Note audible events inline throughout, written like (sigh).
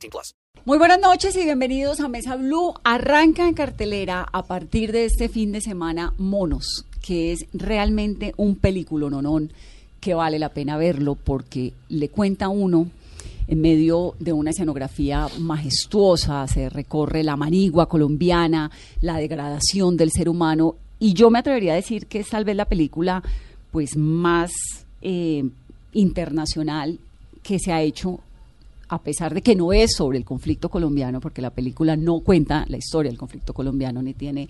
18 plus. Muy buenas noches y bienvenidos a Mesa Blue. Arranca en cartelera a partir de este fin de semana Monos, que es realmente un película nonón que vale la pena verlo porque le cuenta uno en medio de una escenografía majestuosa, se recorre la manigua colombiana, la degradación del ser humano y yo me atrevería a decir que es tal vez la película pues más eh, internacional que se ha hecho a pesar de que no es sobre el conflicto colombiano, porque la película no cuenta la historia del conflicto colombiano ni tiene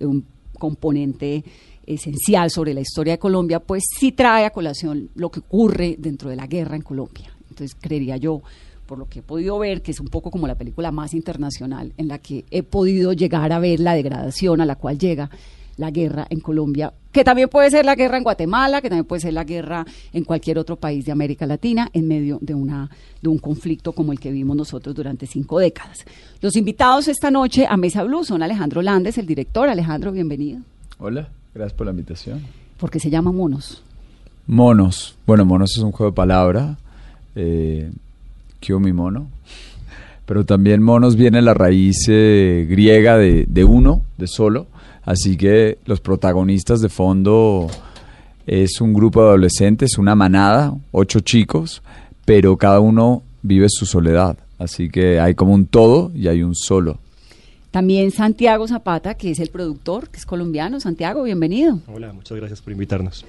un componente esencial sobre la historia de Colombia, pues sí trae a colación lo que ocurre dentro de la guerra en Colombia. Entonces, creería yo, por lo que he podido ver, que es un poco como la película más internacional en la que he podido llegar a ver la degradación a la cual llega la guerra en Colombia, que también puede ser la guerra en Guatemala, que también puede ser la guerra en cualquier otro país de América Latina, en medio de, una, de un conflicto como el que vimos nosotros durante cinco décadas. Los invitados esta noche a Mesa Blue son Alejandro Landes, el director. Alejandro, bienvenido. Hola, gracias por la invitación. ¿Por qué se llama Monos? Monos. Bueno, Monos es un juego de palabra. Eh, mi mono. Pero también monos viene la raíz eh, griega de, de uno, de solo Así que los protagonistas de fondo es un grupo de adolescentes, una manada, ocho chicos, pero cada uno vive su soledad. Así que hay como un todo y hay un solo. También Santiago Zapata, que es el productor, que es colombiano. Santiago, bienvenido. Hola, muchas gracias por invitarnos.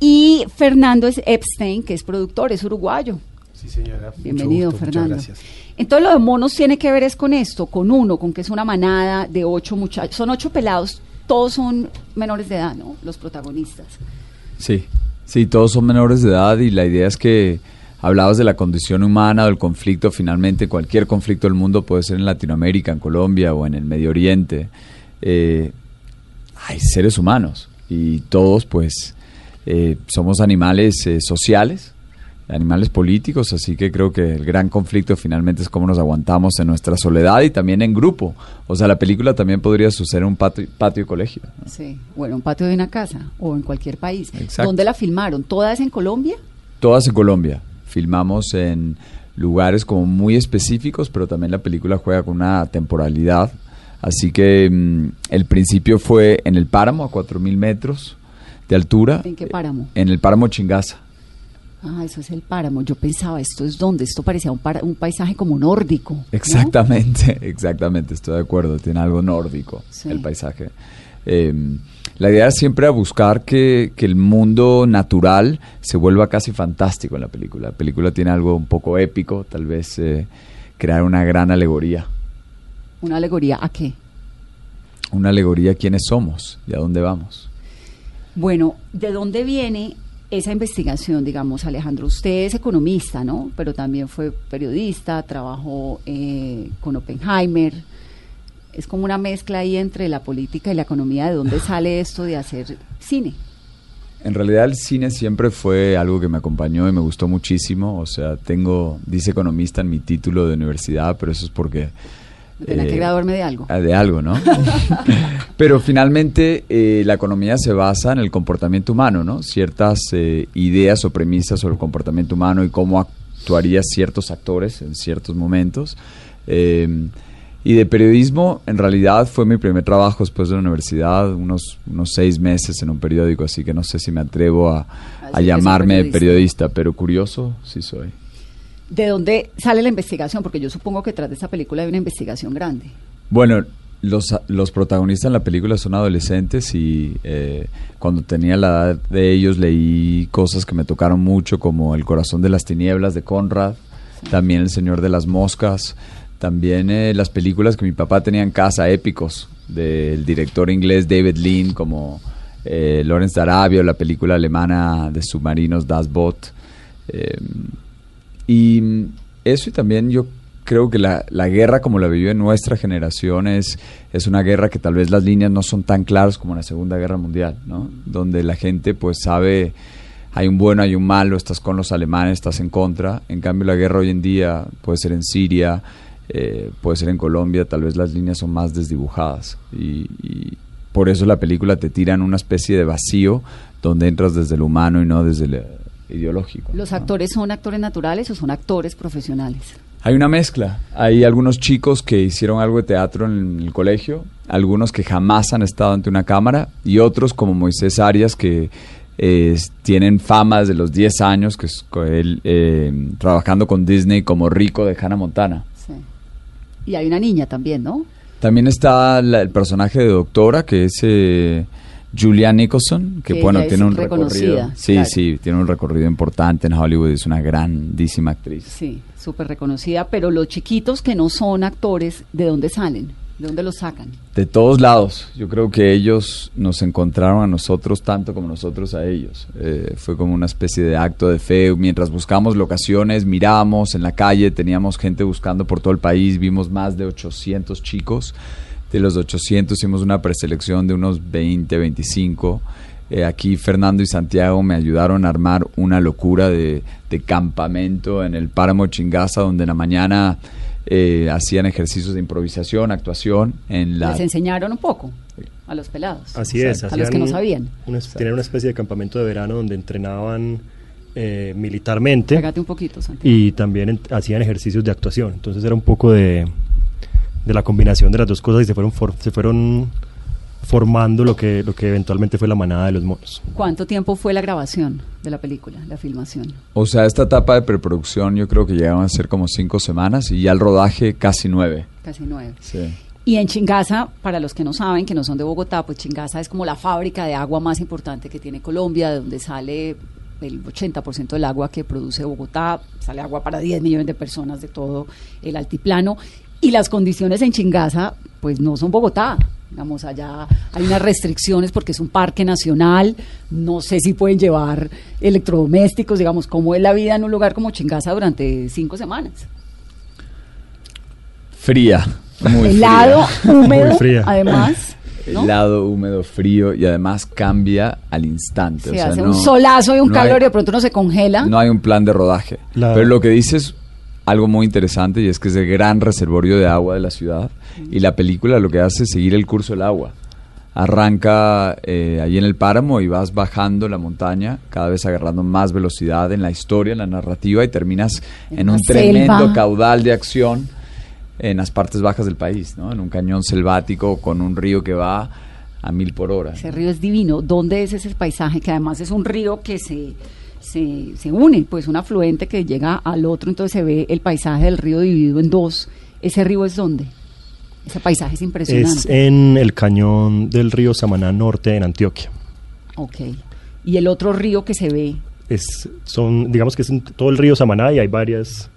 Y Fernando Epstein, que es productor, es uruguayo. Sí, señora. Bienvenido, Fernando. Muchas gracias. Entonces lo de monos tiene que ver es con esto, con uno, con que es una manada de ocho muchachos, son ocho pelados, todos son menores de edad, ¿no? Los protagonistas. Sí, sí, todos son menores de edad y la idea es que hablabas de la condición humana, del conflicto, finalmente cualquier conflicto del mundo puede ser en Latinoamérica, en Colombia o en el Medio Oriente. Eh, hay seres humanos y todos pues eh, somos animales eh, sociales animales políticos, así que creo que el gran conflicto finalmente es cómo nos aguantamos en nuestra soledad y también en grupo. O sea, la película también podría suceder en un patio, patio colegio. Sí, bueno, un patio de una casa o en cualquier país. ¿Dónde la filmaron? ¿Todas en Colombia? Todas en Colombia. Filmamos en lugares como muy específicos, pero también la película juega con una temporalidad. Así que mm, el principio fue en el páramo, a 4.000 metros de altura. ¿En qué páramo? En el páramo Chingaza. Ah, eso es el páramo. Yo pensaba, ¿esto es donde? Esto parecía un, un paisaje como nórdico. Exactamente, (laughs) exactamente, estoy de acuerdo. Tiene algo nórdico el paisaje. Em, la idea es siempre buscar que, el mundo natural se vuelva casi fantástico en la película. La película tiene algo un poco épico, tal vez eh, crear una gran alegoría. ¿Una alegoría a qué? Una alegoría a quiénes somos y a dónde vamos. Bueno, ¿de dónde viene esa investigación, digamos, Alejandro, usted es economista, ¿no? Pero también fue periodista, trabajó eh, con Oppenheimer. Es como una mezcla ahí entre la política y la economía. ¿De dónde sale esto de hacer cine? En realidad el cine siempre fue algo que me acompañó y me gustó muchísimo. O sea, tengo, dice economista en mi título de universidad, pero eso es porque Tenía que eh, graduarme de algo. Ah, de algo, ¿no? (laughs) Pero finalmente eh, la economía se basa en el comportamiento humano, ¿no? Ciertas eh, ideas o premisas sobre el comportamiento humano y cómo actuarían ciertos actores en ciertos momentos. y de periodismo, en realidad fue mi primer trabajo después de la universidad, unos, unos seis meses en un periódico, así que no sé si me atrevo a, a llamarme periodista, pero curioso sí soy. ¿De dónde sale la investigación? Porque yo supongo que tras de esta película hay una investigación grande. Bueno, los, los protagonistas en la película son adolescentes y eh, cuando tenía la edad de ellos leí cosas que me tocaron mucho como El corazón de las tinieblas de Conrad, también El Señor de las Moscas, también eh, las películas que mi papá tenía en casa, épicos, del director inglés David Lean, como eh, Lawrence Darabio, la película alemana de submarinos Das Boot. Y eso y también yo creo que la, la guerra como la vivió en nuestra generación es, es una guerra que tal vez las líneas no son tan claras como en la Segunda Guerra Mundial, ¿no? Donde la gente pues sabe, hay un bueno, hay un malo, estás con los alemanes, estás en contra. En cambio la guerra hoy en día puede ser en Siria, eh, puede ser en Colombia, tal vez las líneas son más desdibujadas. Y, por eso la película te tira en una especie de vacío donde entras desde lo humano y no desde lo ideológico. ¿Los ¿no? actores son actores naturales o son actores profesionales? Hay una mezcla. Hay algunos chicos que hicieron algo de teatro en el colegio, algunos que jamás han estado ante una cámara y otros como Moisés Arias que eh, tienen fama desde los 10 años, que es él eh, trabajando con Disney como rico de Hannah Montana. Sí. Y hay una niña también, ¿no? También está la- el personaje de Doctora, que es eh, Julianne Nicholson, que, Que bueno, tiene un recorrido. Sí, claro. sí, tiene un recorrido importante en Hollywood, es una grandísima actriz. Sí, súper reconocida, pero los chiquitos que no son actores, ¿de dónde salen? ¿De dónde los sacan? De todos lados, yo creo que ellos nos encontraron a nosotros tanto como nosotros a ellos. Eh, fue como una especie de acto de fe. Mientras buscamos locaciones, mirábamos en la calle, teníamos gente buscando por todo el país, vimos más de 800 chicos. De los 800 hicimos una preselección de unos 20, 25. Eh, aquí Fernando y Santiago me ayudaron a armar una locura de, de campamento en el páramo Chingaza, donde en la mañana eh, hacían ejercicios de improvisación, actuación. En la, Les enseñaron un poco a los pelados. Así es. A los que no sabían. una- tenían una especie de campamento de verano donde entrenaban eh, militarmente Pégate un poquito, Santiago. y también en- hacían ejercicios de actuación. Entonces era un poco de, de la combinación de las dos cosas y se fueron, for- se fueron formando lo que, lo que eventualmente fue la manada de los monos. ¿Cuánto tiempo fue la grabación de la película, la filmación? O sea, esta etapa de preproducción yo creo que llegaron a ser como cinco semanas y ya el rodaje casi nueve. Casi nueve. Sí. Y en Chingaza, para los que no saben, que no son de Bogotá, pues Chingaza es como la fábrica de agua más importante que tiene Colombia, de donde sale el 80% del agua que produce Bogotá, sale agua para 10 millones de personas de todo el altiplano. Y las condiciones en Chingaza, pues no son Bogotá. Digamos, allá hay unas restricciones porque es un parque nacional, no sé si pueden llevar electrodomésticos, digamos, cómo es la vida en un lugar como Chingaza durante cinco semanas. Fría. Muy Helado, fría. húmedo, Muy fría. además. ¿no? Helado, húmedo, frío y además cambia al instante. Se o sea, hace no- un solazo y un no calor hay- y de pronto uno se congela. No hay un plan de rodaje. La- Pero lo que dices algo muy interesante y es que es el gran reservorio de agua de la ciudad y la película lo que hace es seguir el curso del agua. Arranca eh, ahí en el páramo y vas bajando la montaña, cada vez agarrando más velocidad en la historia, en la narrativa y terminas En un tremendo selva. caudal de acción en las partes bajas del país, ¿no? En un cañón selvático con un río que va a mil por hora. Ese río es divino. ¿Dónde es ese paisaje? Que además es un río que se, se, se une, pues un afluente que llega al otro, entonces se ve el paisaje del río dividido en dos. ¿Ese río es dónde? Ese paisaje es impresionante. Es en el cañón del río Samaná Norte en Antioquia. Ok. Y el otro río que se ve, Es, son, digamos que es en todo el río Samaná y hay varias,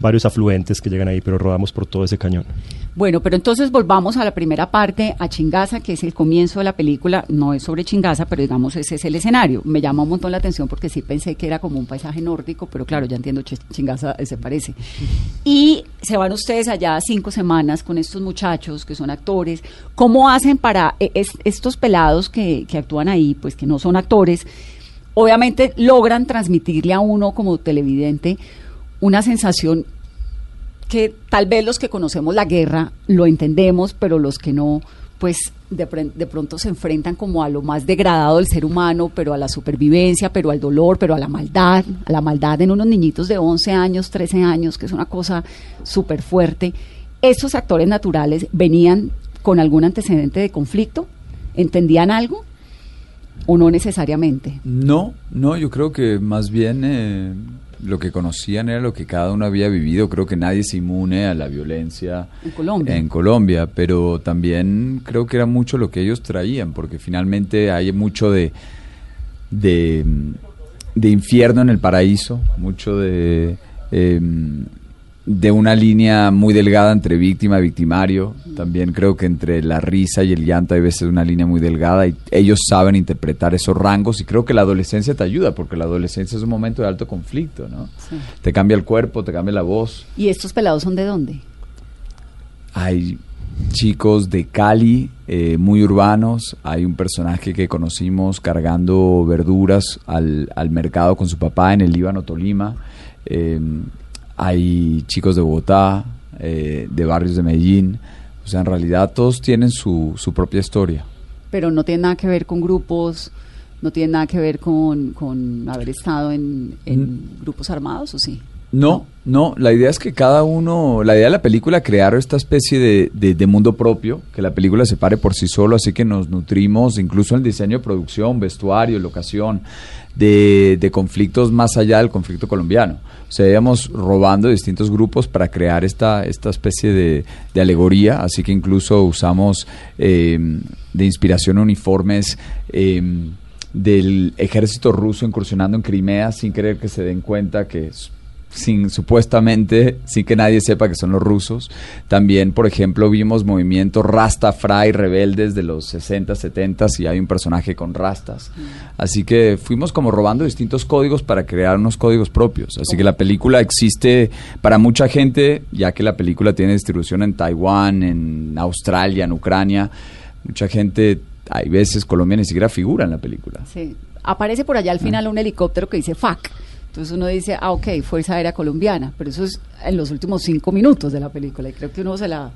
varios afluentes que llegan ahí, pero rodamos por todo ese cañón. Bueno, pero entonces volvamos a la primera parte, a Chingaza, que es el comienzo de la película. No es sobre Chingaza, pero digamos ese es el escenario. Me llama un montón la atención porque sí pensé que era como un paisaje nórdico, pero claro, ya entiendo, Ch- Chingaza se parece. Y se van ustedes allá cinco semanas con estos muchachos que son actores. ¿Cómo hacen para es- estos pelados que actúan ahí, pues que no son actores? Obviamente logran transmitirle a uno como televidente una sensación que tal vez los que conocemos la guerra lo entendemos, pero los que no, pues de, de pronto se enfrentan como a lo más degradado del ser humano, pero a la supervivencia, pero al dolor, pero a la maldad, a la maldad en unos niñitos de 11 años, 13 años, que es una cosa súper fuerte. ¿Estos actores naturales venían con algún antecedente de conflicto? ¿Entendían algo? ¿O no necesariamente? No, no, yo creo que más bien eh, lo que conocían era lo que cada uno había vivido. Creo que nadie se inmune a la violencia En Colombia. en Colombia, pero también creo que era mucho lo que ellos traían, porque finalmente hay mucho de, de, de infierno en el paraíso, mucho de... em, de una línea muy delgada entre víctima y victimario. También creo que entre la risa y el llanto hay veces una línea muy delgada y ellos saben interpretar esos rangos y creo que la adolescencia te ayuda porque la adolescencia es un momento de alto conflicto, ¿no? Sí. Te cambia el cuerpo, te cambia la voz. ¿Y estos pelados son de dónde? Hay chicos de Cali, eh, muy urbanos. Hay un personaje que conocimos cargando verduras al, al mercado con su papá en el Líbano, Tolima. Eh, hay chicos de Bogotá, eh, de barrios de Medellín. O sea, en realidad todos tienen su, su propia historia. Pero no tiene nada que ver con grupos, no tiene nada que ver con, con haber estado en, en grupos armados, ¿o sí? No, no, la idea es que cada uno, la idea de la película crear esta especie de, de- de mundo propio, que la película se pare por sí solo, así que nos nutrimos incluso en el diseño de producción, vestuario, locación, de, de conflictos más allá del conflicto colombiano. O sea, íbamos robando distintos grupos para crear esta, esta especie de, de alegoría, así que incluso usamos eh, de inspiración uniformes. eh, del ejército ruso incursionando en Crimea sin querer que se den cuenta que sin supuestamente sin que nadie sepa que son los rusos. También, por ejemplo, vimos movimientos Rastafari rebeldes de los 60, 70 y hay un personaje con rastas. Así que fuimos como robando distintos códigos para crear unos códigos propios. Así que la película existe para mucha gente, ya que la película tiene distribución en Taiwán, en Australia, en Ucrania. Mucha gente, hay veces Colombia ni siquiera figura en la película. Sí. Aparece por allá al final un helicóptero que dice FAC. Entonces uno dice, ah, ok, Fuerza Aérea Colombiana, pero eso es en los últimos cinco minutos de la película y creo que uno se la...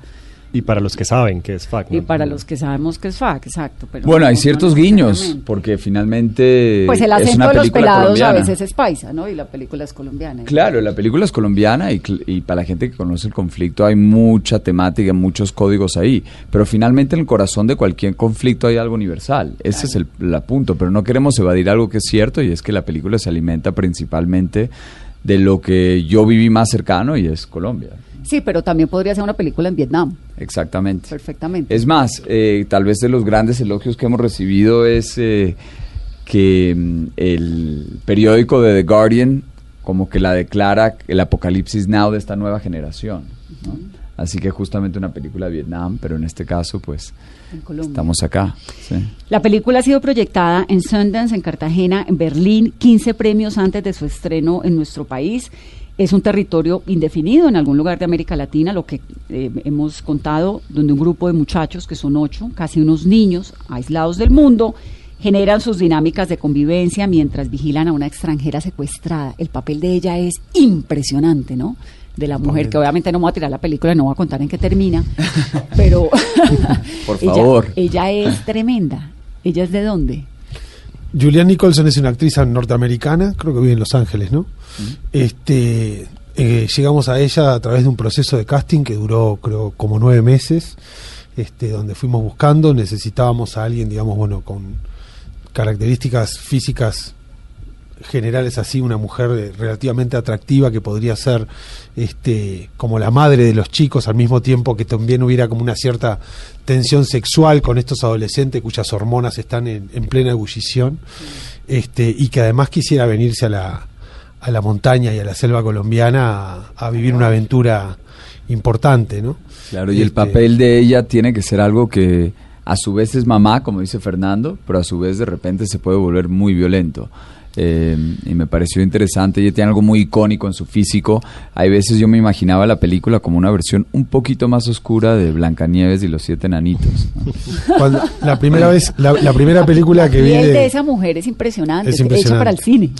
Y para los que saben que es FAC. Y ¿no? para los que sabemos que es FAC, exacto. Pero Bueno, no- hay no ciertos guiños, porque finalmente Pues el es acento una de los pelados colombiana. a veces es paisa, ¿no? Y la película es colombiana. Claro, la película es colombiana y, y para la gente que conoce el conflicto hay mucha temática, muchos códigos ahí, pero finalmente en el corazón de cualquier conflicto hay algo universal. Ese es el, el punto, pero no queremos evadir algo que es cierto y es que la película se alimenta principalmente de lo que yo viví más cercano y es Colombia. Sí, pero también podría ser una película en Vietnam, Exactamente. perfectamente. Es más, eh, tal vez de los grandes elogios que hemos recibido es eh, que mm, el periódico de The Guardian como que la declara el apocalipsis now de esta nueva generación. ¿no? Así que justamente una película de Vietnam, pero en este caso pues estamos acá. sí. La película ha sido proyectada en Sundance, en Cartagena, en Berlín, 15 premios antes de su estreno en nuestro país. Es un territorio indefinido en algún lugar de América Latina, lo que eh, hemos contado, donde un grupo de muchachos, que son ocho, casi unos niños, aislados del mundo, generan sus dinámicas de convivencia mientras vigilan a una extranjera secuestrada. El papel de ella es impresionante, ¿no? De la mujer, que obviamente no me voy a tirar la película, no voy a contar en qué termina, (laughs) pero Por (laughs) ella- favor. ella es tremenda. ¿Ella es de dónde? Julianne Nicholson es una actriz norteamericana, creo que vive en Los Ángeles, ¿no? Este, eh, llegamos a ella a través de un proceso de casting que duró, creo, como nueve meses, este, donde fuimos buscando, necesitábamos a alguien, digamos, bueno, con características físicas generales así, una mujer relativamente atractiva que podría ser este como la madre de los chicos al mismo tiempo que también hubiera como una cierta tensión sexual con estos adolescentes cuyas hormonas están en, en plena ebullición este y que además quisiera venirse a la a la montaña y a la selva colombiana a, a vivir una aventura importante, ¿no? Claro, y el Este, papel de ella tiene que ser algo que a su vez es mamá, como dice Fernando, pero a su vez de repente se puede volver muy violento. Eh, y me pareció interesante, ella tiene algo muy icónico en su físico. Hay veces yo me imaginaba la película como una versión un poquito más oscura de Blancanieves y los siete enanitos. ¿no? (laughs) Cuando, la primera vez, la, la primera película que vi de... de, esa mujer es impresionante, Es hecha impresionante. para el cine.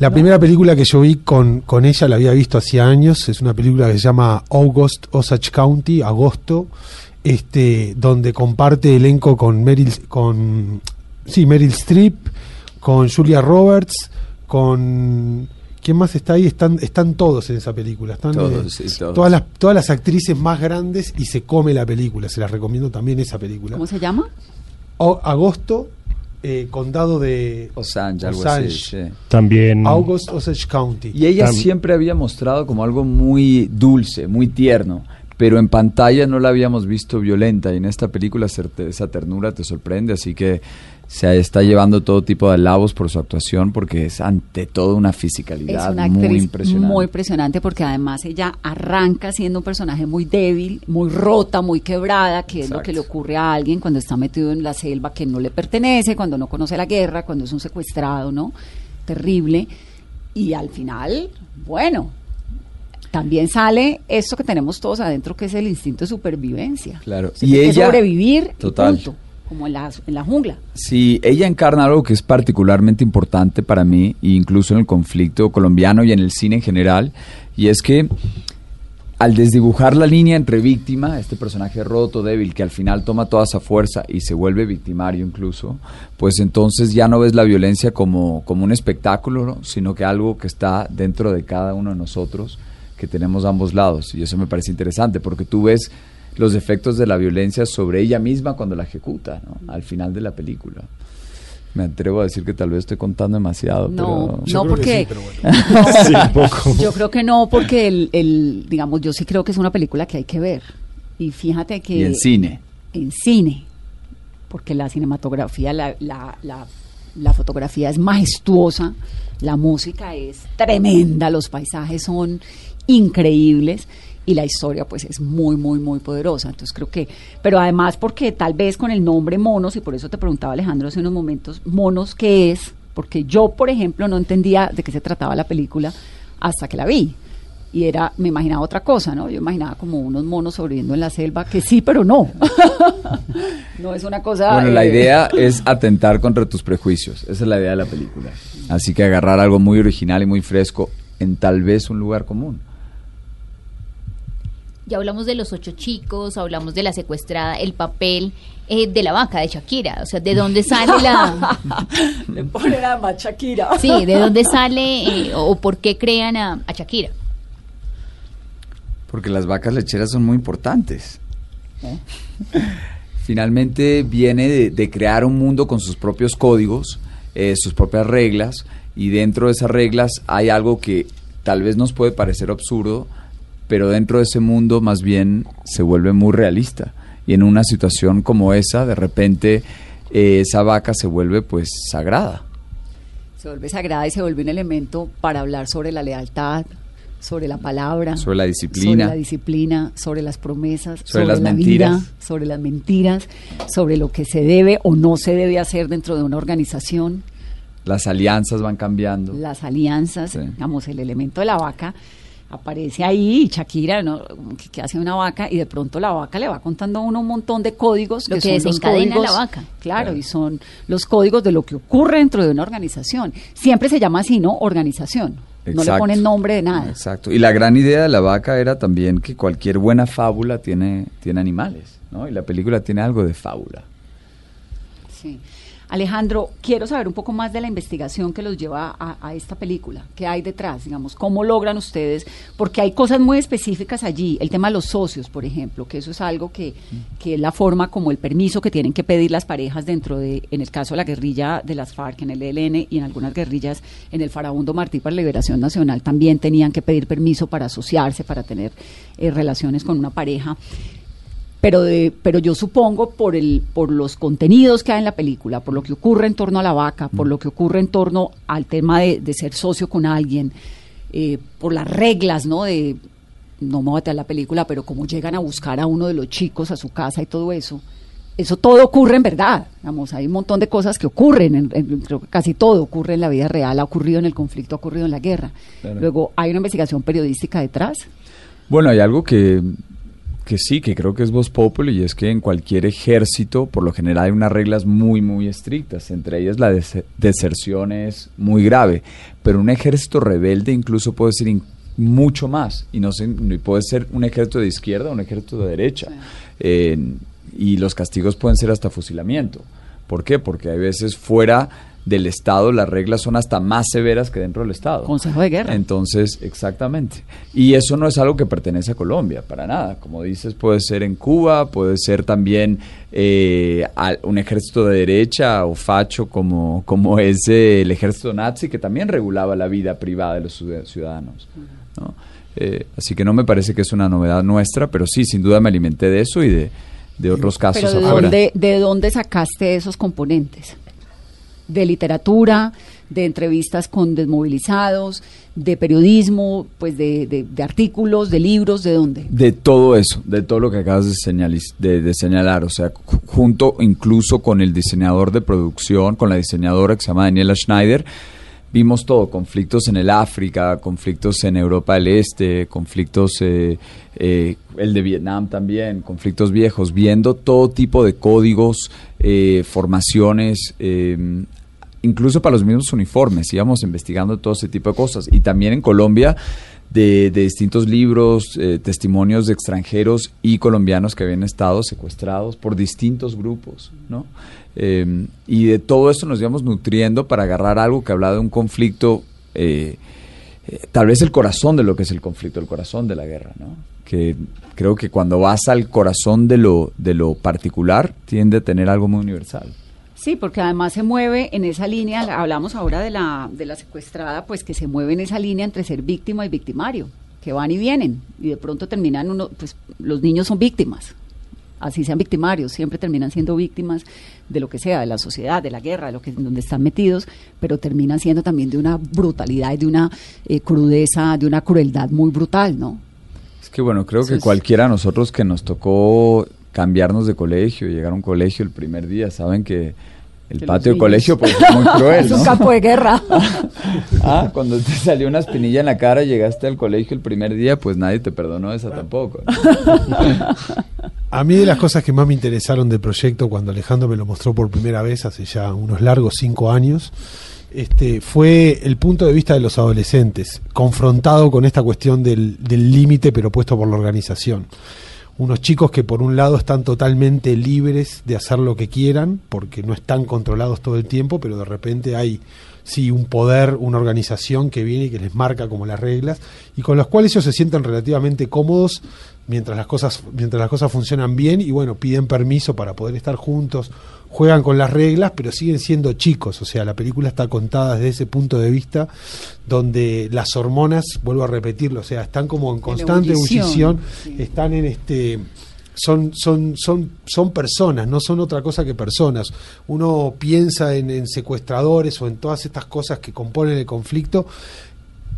La primera película que yo vi con, con ella la había visto hacía años, es una película que se llama August Osage County, Agosto, este, donde comparte elenco con Meryl, con sí, Meryl Streep, con Julia Roberts, con ¿quién más está ahí? Están, están todos en esa película, están Todos, eh, sí, todos. todas las todas las actrices más grandes y se come la película, se las recomiendo también esa película. ¿Cómo se llama? O- Agosto, eh, condado de Osage, algo así. Osage. sí. También. August Osage County. Y ella Tam- siempre había mostrado como algo muy dulce, muy tierno. pero en pantalla no la habíamos visto violenta y en esta película esa ternura te sorprende, así que se está llevando todo tipo de alabos por su actuación porque es ante todo una Es fisicalidad una muy impresionante. muy impresionante porque además ella arranca siendo un personaje muy débil, muy rota, muy quebrada, que es lo Exacto. que le ocurre a alguien cuando está metido en la selva que no le pertenece, cuando no conoce la guerra, cuando es un secuestrado, ¿no? Terrible. Y al final, bueno, también sale esto que tenemos todos adentro, que es el instinto de supervivencia. Claro. Se Y tiene que ella- sobrevivir, y Total. punto, como en la, jungla. Sí, ella encarna algo que es particularmente importante para mí, incluso en el conflicto colombiano y en el cine en general, y es que al desdibujar la línea entre víctima, este personaje roto, débil, que al final toma toda esa fuerza y se vuelve victimario incluso, pues entonces ya no ves la violencia como, como un espectáculo, ¿no? sino que algo que está dentro de cada uno de nosotros, que tenemos ambos lados. Y eso me parece interesante, porque tú ves los efectos de la violencia sobre ella misma cuando la ejecuta, ¿no? al final de la película. Me atrevo a decir que tal vez estoy contando demasiado, No, pero... Yo no creo que porque sí, pero bueno. (laughs) (laughs) Sí, un poco. Yo creo que no, porque el, el, digamos, yo sí creo que es una película que hay que ver. Y fíjate que Y en cine. en cine, porque la cinematografía, la, la, la, la fotografía es majestuosa, la música es tremenda, los paisajes son increíbles y la historia pues es muy, muy, muy poderosa. Entonces creo que, pero además porque tal vez con el nombre Monos, y por eso te preguntaba Alejandro hace unos momentos, Monos, ¿qué es? Porque yo, por ejemplo, no entendía de qué se trataba la película hasta que la vi. Y era, me imaginaba otra cosa, ¿no? Yo imaginaba como unos monos sobreviviendo en la selva, que sí, pero no. (laughs) no es una cosa... Bueno, la eh, idea (laughs) es atentar contra tus prejuicios. Esa es la idea de la película. Así que agarrar algo muy original y muy fresco en tal vez un lugar común. Ya hablamos de los ocho chicos, hablamos de la secuestrada, el papel eh, de la vaca de Shakira, o sea, ¿de dónde (laughs) sale la... Le ponen además Shakira. Sí, ¿de dónde sale eh, o por qué crean a, a Shakira? Porque las vacas lecheras son muy importantes. Finalmente viene de, de crear un mundo con sus propios códigos, eh, sus propias reglas, y dentro de esas reglas hay algo que tal vez nos puede parecer absurdo, pero dentro de ese mundo más bien se vuelve muy realista. Y en una situación como esa, de repente eh, esa vaca se vuelve pues sagrada. Se vuelve sagrada y se vuelve un elemento para hablar sobre la lealtad, sobre la palabra, Sobre la disciplina. sobre la disciplina, sobre las promesas, Sobre sobre, las la mentiras. vida, sobre las mentiras, sobre lo que se debe o no se debe hacer dentro de una organización, Las alianzas van cambiando. las alianzas, Sí. digamos, el elemento de la vaca aparece ahí Shakira ¿no? Como que, que hace una vaca y de pronto la vaca le va contando a uno un montón de códigos Lo que son los desencadena códigos- la vaca. claro, Claro. y son los códigos de lo que ocurre dentro de una organización siempre se llama así no organización no le Exacto. ponen nombre de nada Exacto. Y la gran idea de la vaca era también que cualquier buena fábula tiene, tiene animales, ¿no? Y la película tiene algo de fábula. Sí. Alejandro, quiero saber un poco más de la investigación que los lleva a, a esta película. ¿Qué hay detrás? Digamos, ¿cómo logran ustedes? Porque hay cosas muy específicas allí. El tema de los socios, por ejemplo, que eso es algo que, que es la forma como el permiso que tienen que pedir las parejas dentro de, en el caso de la guerrilla de las FARC, en el ELN y en algunas guerrillas en el Farabundo Martí para la Liberación Nacional, también tenían que pedir permiso para asociarse, para tener eh, relaciones con una pareja pero de, pero yo supongo por el por los contenidos que hay en la película, por lo que ocurre en torno a la vaca, por lo que ocurre en torno al tema de, de ser socio con alguien, eh, por las reglas, ¿no? De no me voy a la película, pero cómo llegan a buscar a uno de los chicos a su casa y todo eso. Eso todo ocurre en verdad. Vamos, hay un montón de cosas que ocurren, en, en- creo que casi todo ocurre en la vida real, ha ocurrido en el conflicto, ha ocurrido en la guerra. Claro. Luego, hay una investigación periodística detrás. Bueno, hay algo que, que sí, que creo que es voz populi, y es que en cualquier ejército, por lo general, hay unas reglas muy, muy estrictas. Entre ellas, la des- deserción es muy grave. Pero un ejército rebelde incluso puede ser mucho más. Y no sé, y puede ser un ejército de izquierda o un ejército de derecha. Eh, y los castigos pueden ser hasta fusilamiento. ¿Por qué? Porque hay veces fuera del Estado las reglas son hasta más severas que dentro del Estado. Consejo de guerra. Entonces, exactamente. Y eso no es algo que pertenece a Colombia, para nada. Como dices, puede ser en Cuba, puede ser también eh, un ejército de derecha o facho como, como es eh, el ejército nazi, que también regulaba la vida privada de los ciud- ciudadanos. ¿no? Eh, así que no me parece que es una novedad nuestra, pero sí, sin duda me alimenté de eso y de, de otros casos Pero ¿de afuera. dónde, ¿de dónde sacaste esos componentes? ¿De literatura, de entrevistas con desmovilizados, de periodismo, pues de, de- de artículos, de libros, ¿de dónde? De todo eso, de todo lo que acabas de, señalar, o sea, ju- junto incluso con el diseñador de producción, con la diseñadora que se llama Daniela Schneider, vimos todo, conflictos en el África, conflictos en Europa del Este, conflictos, eh, eh, el de Vietnam también, conflictos viejos, viendo todo tipo de códigos, eh, formaciones, eh, incluso para los mismos uniformes, íbamos investigando todo ese tipo de cosas. Y también en Colombia, de, de distintos libros, eh, testimonios de extranjeros y colombianos que habían estado secuestrados por distintos grupos, ¿no? Eh, y de todo esto nos íbamos nutriendo para agarrar algo que hablaba de un conflicto, eh, eh, tal vez el corazón de lo que es el conflicto, el corazón de la guerra, ¿no? Que creo que cuando vas al corazón de lo, de lo particular, tiende a tener algo muy universal. Sí, porque además se mueve en esa línea, hablamos ahora de la, de la secuestrada, pues que se mueve en esa línea entre ser víctima y victimario, que van y vienen, y de pronto terminan uno, pues los niños son víctimas, así sean victimarios, siempre terminan siendo víctimas de lo que sea, de la sociedad, de la guerra, de lo que donde están metidos, pero terminan siendo también de una brutalidad y de una eh, crudeza, de una crueldad muy brutal, ¿no? Es que bueno, creo que cualquiera de nosotros que nos tocó cambiarnos de colegio, llegar a un colegio el primer día, saben que el Que patio de colegio pues es muy cruel, (laughs) Es un ¿no? campo de guerra. (laughs) Ah, cuando te salió una espinilla en la cara y llegaste al colegio el primer día, pues nadie te perdonó esa tampoco. ¿no? (laughs) A mí de las cosas que más me interesaron del proyecto cuando Alejandro me lo mostró por primera vez hace ya unos largos cinco años, este, fue el punto de vista de los adolescentes, confrontado con esta cuestión del del límite pero puesto por la organización. Unos chicos que por un lado están totalmente libres de hacer lo que quieran, porque no están controlados todo el tiempo, pero de repente hay sí un poder, una organización que viene y que les marca como las reglas, y con los cuales ellos se sienten relativamente cómodos mientras las cosas, mientras las cosas funcionan bien, y bueno, piden permiso para poder estar juntos, juegan con las reglas, pero siguen siendo chicos. O sea, la película está contada desde ese punto de vista, donde las hormonas, vuelvo a repetirlo, o sea, están como en constante ebullición, sí. están en este son, son, son, son personas, no son otra cosa que personas. Uno piensa en, en secuestradores o en todas estas cosas que componen el conflicto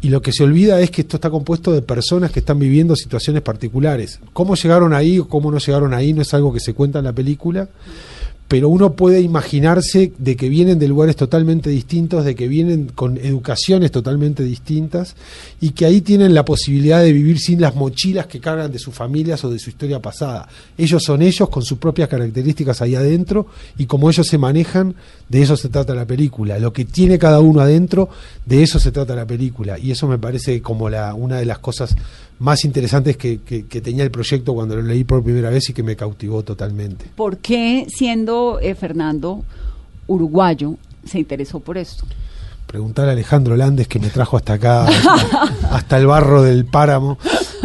y lo que se olvida es que esto está compuesto de personas que están viviendo situaciones particulares. Cómo llegaron ahí o cómo no llegaron ahí no es algo que se cuenta en la película, pero uno puede imaginarse de que vienen de lugares totalmente distintos, de que vienen con educaciones totalmente distintas y que ahí tienen la posibilidad de vivir sin las mochilas que cargan de sus familias o de su historia pasada. Ellos son ellos con sus propias características ahí adentro y como ellos se manejan, de eso se trata la película. Lo que tiene cada uno adentro, de eso se trata la película. Y eso me parece como la, una de las cosas más interesantes que, que- que tenía el proyecto cuando lo leí por primera vez y que me cautivó totalmente. ¿Por qué, siendo eh, Fernando uruguayo, se interesó por esto? Preguntar a Alejandro Landes que me trajo hasta acá, (laughs) hasta el barro del páramo.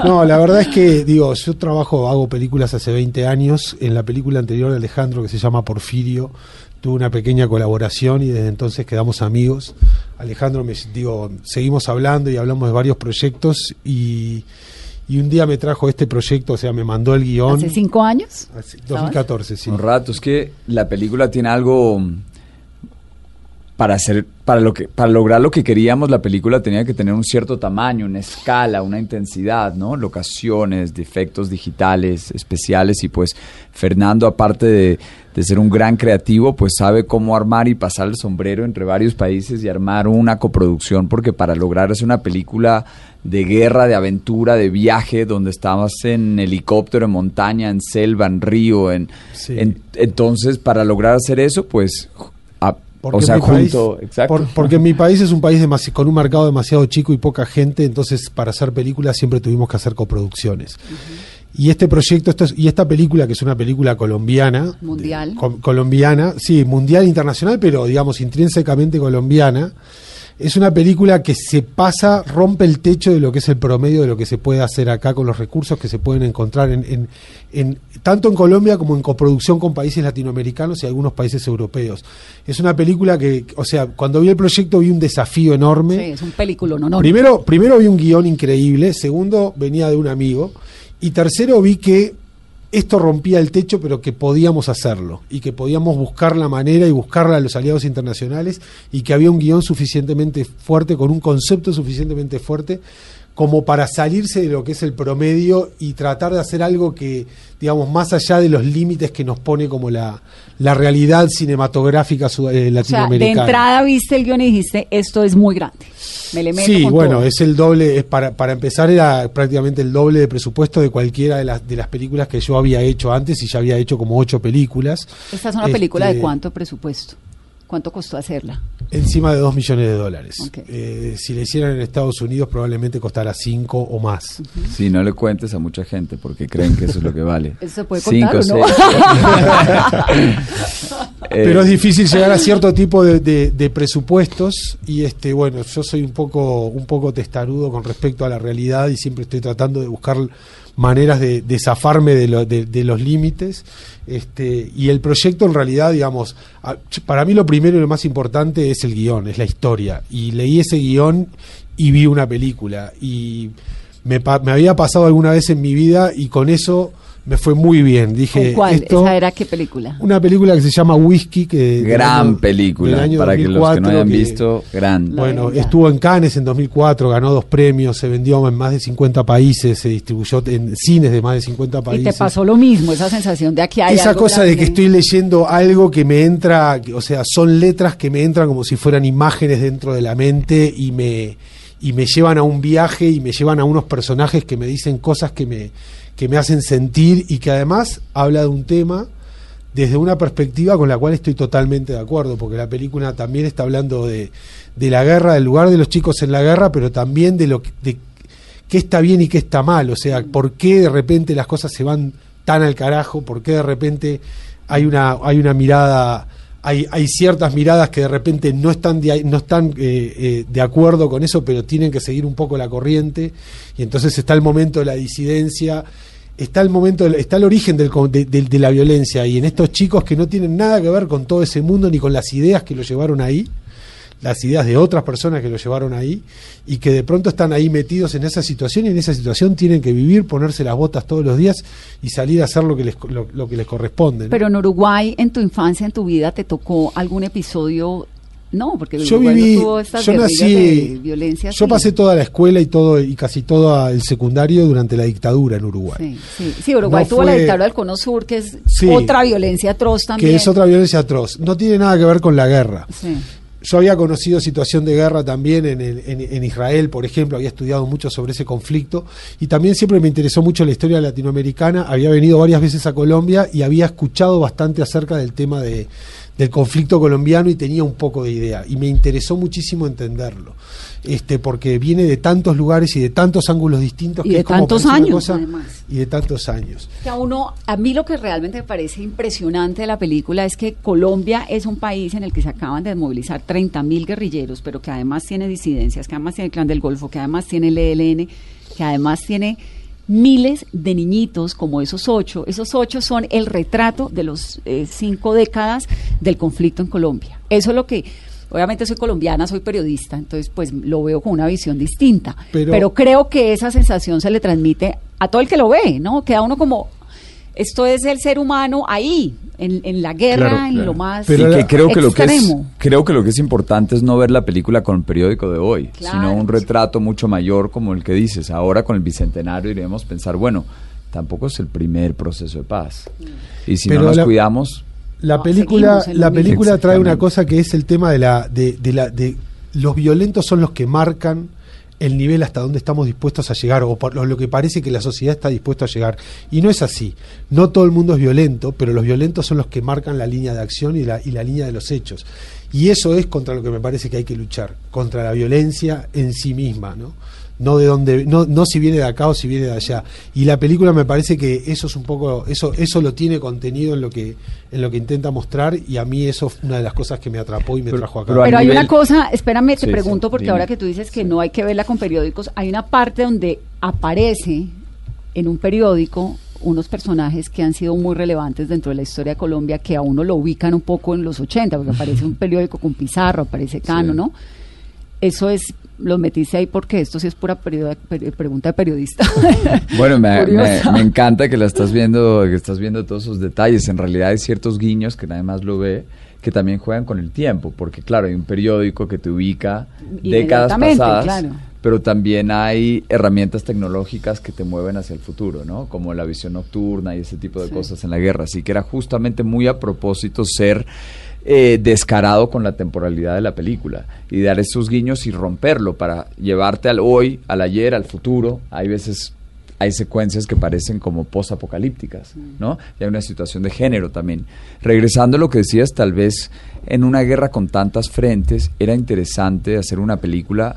No, la verdad es que, digo, yo trabajo, hago películas hace 20 años. En la película anterior de Alejandro, que se llama Porfirio, tuve una pequeña colaboración y desde entonces quedamos amigos. Alejandro, me, digo, seguimos hablando y hablamos de varios proyectos y, y un día me trajo este proyecto, o sea, me mandó el guion. ¿Hace cinco años? Hace- 2014, sí. Un rato, es que la película tiene algo para hacer, para lo que, para lograr lo que queríamos, la película tenía que tener un cierto tamaño, una escala, una intensidad, ¿no? Locaciones, defectos digitales, especiales, y pues Fernando, aparte de, de ser un gran creativo, pues sabe cómo armar y pasar el sombrero entre varios países y armar una coproducción, porque para lograr hacer una película de guerra, de aventura, de viaje, donde estabas en helicóptero, en montaña, en selva, en río, en, Sí. en- entonces para lograr hacer eso, pues, a- Porque o sea, mi país- junto, exacto. por- (laughs) porque mi país es un país demasi- con un mercado demasiado chico y poca gente, entonces para hacer películas siempre tuvimos que hacer coproducciones. Y este proyecto, esto es- y esta película, que es una película colombiana, Mundial. co- colombiana, sí, mundial internacional, pero digamos intrínsecamente colombiana, es una película que se pasa, rompe el techo de lo que es el promedio de lo que se puede hacer acá con los recursos que se pueden encontrar en, en- en- tanto en Colombia como en coproducción con países latinoamericanos y algunos países europeos. Es una película que, o sea, cuando vi el proyecto vi un desafío enorme. Sí, es un película, no, no. Primero, primero vi un guion increíble, segundo venía de un amigo y tercero vi que esto rompía el techo, pero que podíamos hacerlo y que podíamos buscar la manera y buscarla a los aliados internacionales y que había un guion suficientemente fuerte, con un concepto suficientemente fuerte como para salirse de lo que es el promedio y tratar de hacer algo que, digamos, más allá de los límites que nos pone como la, la realidad cinematográfica eh, O sea, de latinoamericana. entrada viste el guion y dijiste, esto es muy grande. Me le meto Sí, con bueno, todo. es el doble, es para, para empezar era prácticamente el doble de presupuesto de cualquiera de las, de las películas que yo había hecho antes y ya había hecho como ocho películas. ¿Esta es una película de Este, cuánto presupuesto? ¿Cuánto costó hacerla? Encima de dos millones de dólares. Eh, si la hicieran en Estados Unidos probablemente costará cinco o más. Sí, no le cuentes a mucha gente porque creen que eso es lo que vale. (laughs) ¿Eso puede contar Cinco, o no? seis. (laughs) Eh, Pero es difícil (laughs) llegar a cierto tipo de, de- de presupuestos y este bueno yo soy un poco un poco testarudo con respecto a la realidad y siempre estoy tratando de buscar maneras de, de zafarme de, lo- de- los límites este y el proyecto en realidad digamos para mí lo primero y lo más importante es el guion es la historia. Y leí ese guion y vi una película. Y me había pasado alguna vez en mi vida y con eso me fue muy bien dije ¿Con cuál? esto ¿Esa era qué película? una película que se llama Whisky, que gran año- película, para que los que no 2004, hayan que, visto, gran. Bueno, estuvo en Cannes en 2004, ganó dos premios, se vendió en más de 50 países, se distribuyó en cines de más de 50 Y países. te pasó lo mismo, esa sensación de aquí hay Esa algo cosa de que estoy leyendo algo que me entra, o sea, son letras que me entran como si fueran imágenes dentro de la mente y me, y me llevan a un viaje y me llevan a unos personajes que me dicen cosas que me, que me hacen sentir y que además habla de un tema desde una perspectiva con la cual estoy totalmente de acuerdo, porque la película también está hablando de, de la guerra, del lugar de los chicos en la guerra, pero también de lo que, de qué está bien y qué está mal, o sea, por qué de repente las cosas se van tan al carajo, por qué de repente hay una, hay una mirada, hay, hay ciertas miradas que de repente no están de, no están eh, eh, de acuerdo con eso, pero tienen que seguir un poco la corriente, y entonces está el momento de la disidencia, está el momento, está el origen del de, de- la violencia, y en estos chicos que no tienen nada que ver con todo ese mundo ni con las ideas que lo llevaron ahí, las ideas de otras personas que lo llevaron ahí y que de pronto están ahí metidos en esa situación y en esa situación tienen que vivir, ponerse las botas todos los días y salir a hacer lo que les, lo, lo que les corresponde. Pero en Uruguay, en tu infancia, en tu vida, ¿te tocó algún episodio? No, porque yo no viví, tuvo estas yo nací, de violencia. yo pasé toda la escuela y todo y casi todo el secundario durante la dictadura en Uruguay. Sí, sí, sí, Uruguay No tuvo la fue- dictadura del Cono Sur, que es otra violencia atroz también. Que es otra violencia atroz. No tiene nada que ver con la guerra. Sí. Yo había conocido situación de guerra también en, el- en- en Israel, por ejemplo, había estudiado mucho sobre ese conflicto y también siempre me interesó mucho la historia latinoamericana, había venido varias veces a Colombia y había escuchado bastante acerca del tema de, del conflicto colombiano y tenía un poco de idea y me interesó muchísimo entenderlo. Este, porque viene de tantos lugares y de tantos ángulos distintos Y que de es como tantos años, cosa- además. y de tantos años. Que a uno, a mí lo que realmente me parece impresionante de la película es que Colombia es un país en el que se acaban de desmovilizar 30 mil guerrilleros, pero que además tiene disidencias, que además tiene el Clan del Golfo, que además tiene el ELN, que además tiene miles de niñitos como esos ocho. Esos ocho son el retrato de los eh, cinco décadas del conflicto en Colombia. Eso es lo que... Obviamente soy colombiana, soy periodista, entonces pues lo veo con una visión distinta. Pero- pero creo que esa sensación se le transmite a todo el que lo ve, ¿no? Queda uno como, esto es el ser humano ahí, en, en la guerra, Claro, en claro. lo más Pero y la- que creo que lo que es creo que lo que es importante es no ver la película con el periódico de hoy, Claro. sino un retrato mucho mayor como el que dices. Ahora con el bicentenario iremos a pensar, bueno, tampoco es el primer proceso de paz. Y si Pero no nos la- cuidamos, La No, película, la película trae una cosa que es el tema de la, de, de la, de los violentos son los que marcan el nivel hasta donde estamos dispuestos a llegar o por lo que parece que la sociedad está dispuesta a llegar y no es así. No todo el mundo es violento, pero los violentos son los que marcan la línea de acción y la, y la línea de los hechos. Y eso es contra lo que me parece que hay que luchar, contra la violencia en sí misma, ¿no? No de dónde, no, no si viene de acá o si viene de allá. Y la película me parece que eso es un poco, eso, eso lo tiene contenido en lo que, en lo que intenta mostrar, y a mí eso fue una de las cosas que me atrapó y me Pero- trajo acá. pero Pero hay nivel- una cosa, espérame, te Sí, pregunto, sí, porque dime. ahora que tú dices que no hay que verla con periódicos, hay una parte donde aparece en un periódico unos personajes que han sido muy relevantes dentro de la historia de Colombia, que a uno lo ubican un poco en los 80, porque aparece un (laughs) periódico con Pizarro, aparece Cano, Sí. ¿no? Eso es, lo metiste ahí porque esto sí es pura per- pregunta de periodista. (laughs) Bueno, me, me- Curiosa. me encanta que la estás viendo, que estás viendo todos esos detalles. En realidad hay ciertos guiños que nadie más lo ve, que también juegan con el tiempo, porque claro, hay un periódico que te ubica décadas pasadas, claro. pero también hay herramientas tecnológicas que te mueven hacia el futuro, ¿no? Como la visión nocturna y ese tipo de Sí. cosas en la guerra. Así que era justamente muy a propósito ser eh, descarado con la temporalidad de la película y dar esos guiños y romperlo para llevarte al hoy, al ayer, al futuro. Hay veces hay secuencias que parecen como post-apocalípticas, ¿no? Y hay una situación de género también. Regresando a lo que decías, tal vez en una guerra con tantas frentes era interesante hacer una película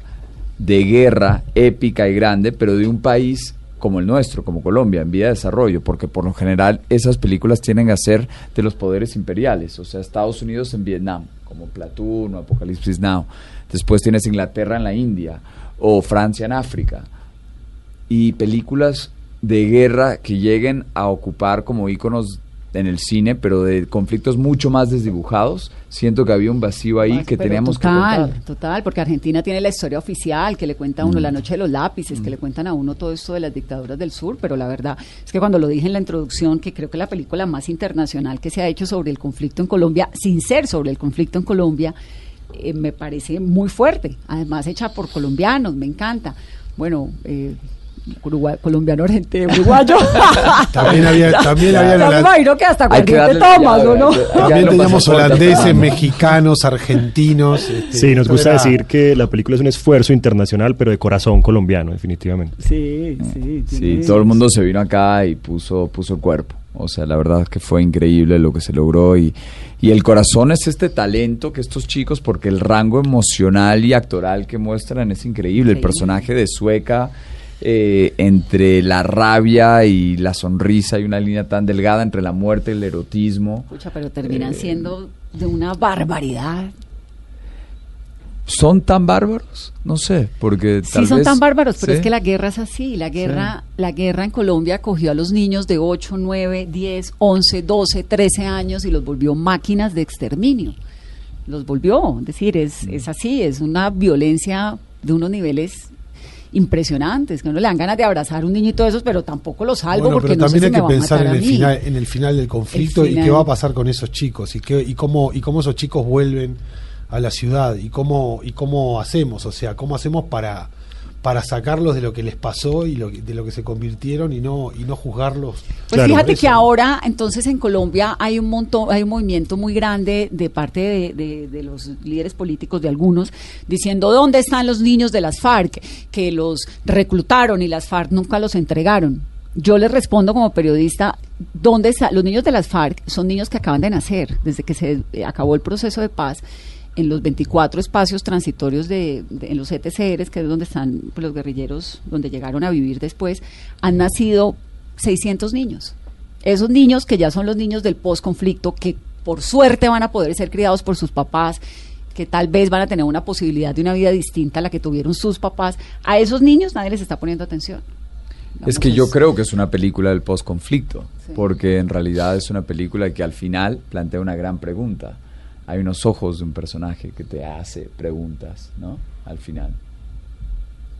de guerra épica y grande, pero de un país como el nuestro, como Colombia, en vía de desarrollo, porque por lo general esas películas tienen a ser de los poderes imperiales, o sea, Estados Unidos en Vietnam, como Platoon o Apocalipsis Now. Después tienes Inglaterra en la India o Francia en África y películas de guerra que lleguen a ocupar como íconos en el cine, pero de conflictos mucho más desdibujados. Siento que había un vacío ahí Pues, que teníamos total, que contar. Total, porque Argentina tiene la historia oficial que le cuenta a uno Mm. la noche de los lápices, que le cuentan a uno todo esto de las dictaduras del sur, pero la verdad es que cuando lo dije en la introducción, que creo que la película más internacional que se ha hecho sobre el conflicto en Colombia, sin ser sobre el conflicto en Colombia, eh, me parece muy fuerte, además hecha por colombianos, me encanta. Bueno, eh, Uruguay- colombiano, argentino, uruguayo. (laughs) También había, también había Ya me imagino que hasta Hay que Guardián darle te tomas, ya, ¿o no? ya, ya. También teníamos holandeses, mexicanos, argentinos. este, Sí, nos gusta era- decir que la película es un esfuerzo internacional, pero de corazón colombiano, definitivamente. Sí, sí. Sí, todo el mundo se vino acá y puso, puso el cuerpo. O sea, la verdad que fue increíble lo que se logró y, y el corazón es este talento que estos chicos, porque el rango emocional y actoral que muestran es increíble. El personaje de Sueca, eh, entre la rabia y la sonrisa, hay una línea tan delgada entre la muerte y el erotismo. Pucha, pero terminan Eh, siendo de una barbaridad. ¿Son tan bárbaros? No sé, porque Sí, tal son vez- tan bárbaros, pero Sí. es que la guerra es así. La guerra, la guerra en Colombia cogió a los niños de 8, 9, 10, 11, 12, 13 años y los volvió máquinas de exterminio. Los volvió, es decir, es, Mm. es así, es una violencia de unos niveles impresionantes, que uno le dan ganas de abrazar a un niño y todo eso, pero tampoco lo salvo Bueno, porque no sé si hay me que va a pensar matar en a el, mí. final, en el final del conflicto y qué va a pasar con esos chicos y, qué, y, cómo, y cómo esos chicos vuelven a la ciudad y cómo, y cómo hacemos, o sea, cómo hacemos para, para sacarlos de lo que les pasó y lo, que- de lo que se convirtieron y no, y no juzgarlos. Pues Claro. fíjate Eso. que ahora, entonces en Colombia hay un montón, hay un movimiento muy grande de parte de, de- de los líderes políticos, de algunos, diciendo dónde están los niños de las FARC, que los reclutaron y las FARC nunca los entregaron. Yo les respondo como periodista, ¿dónde están los niños de las FARC? Son niños que acaban de nacer, desde que se acabó el proceso de paz en los 24 espacios transitorios de, de- en los ETCRs, que es donde están pues, los guerrilleros, donde llegaron a vivir después, han nacido 600 niños. Esos niños que ya son los niños del posconflicto, que por suerte van a poder ser criados por sus papás, que tal vez van a tener una posibilidad de una vida distinta a la que tuvieron sus papás, a esos niños nadie les está poniendo atención. Es que yo creo que es una película del posconflicto, Sí. porque en realidad es una película que al final plantea una gran pregunta. Hay unos ojos de un personaje que te hace preguntas, ¿no? Al final.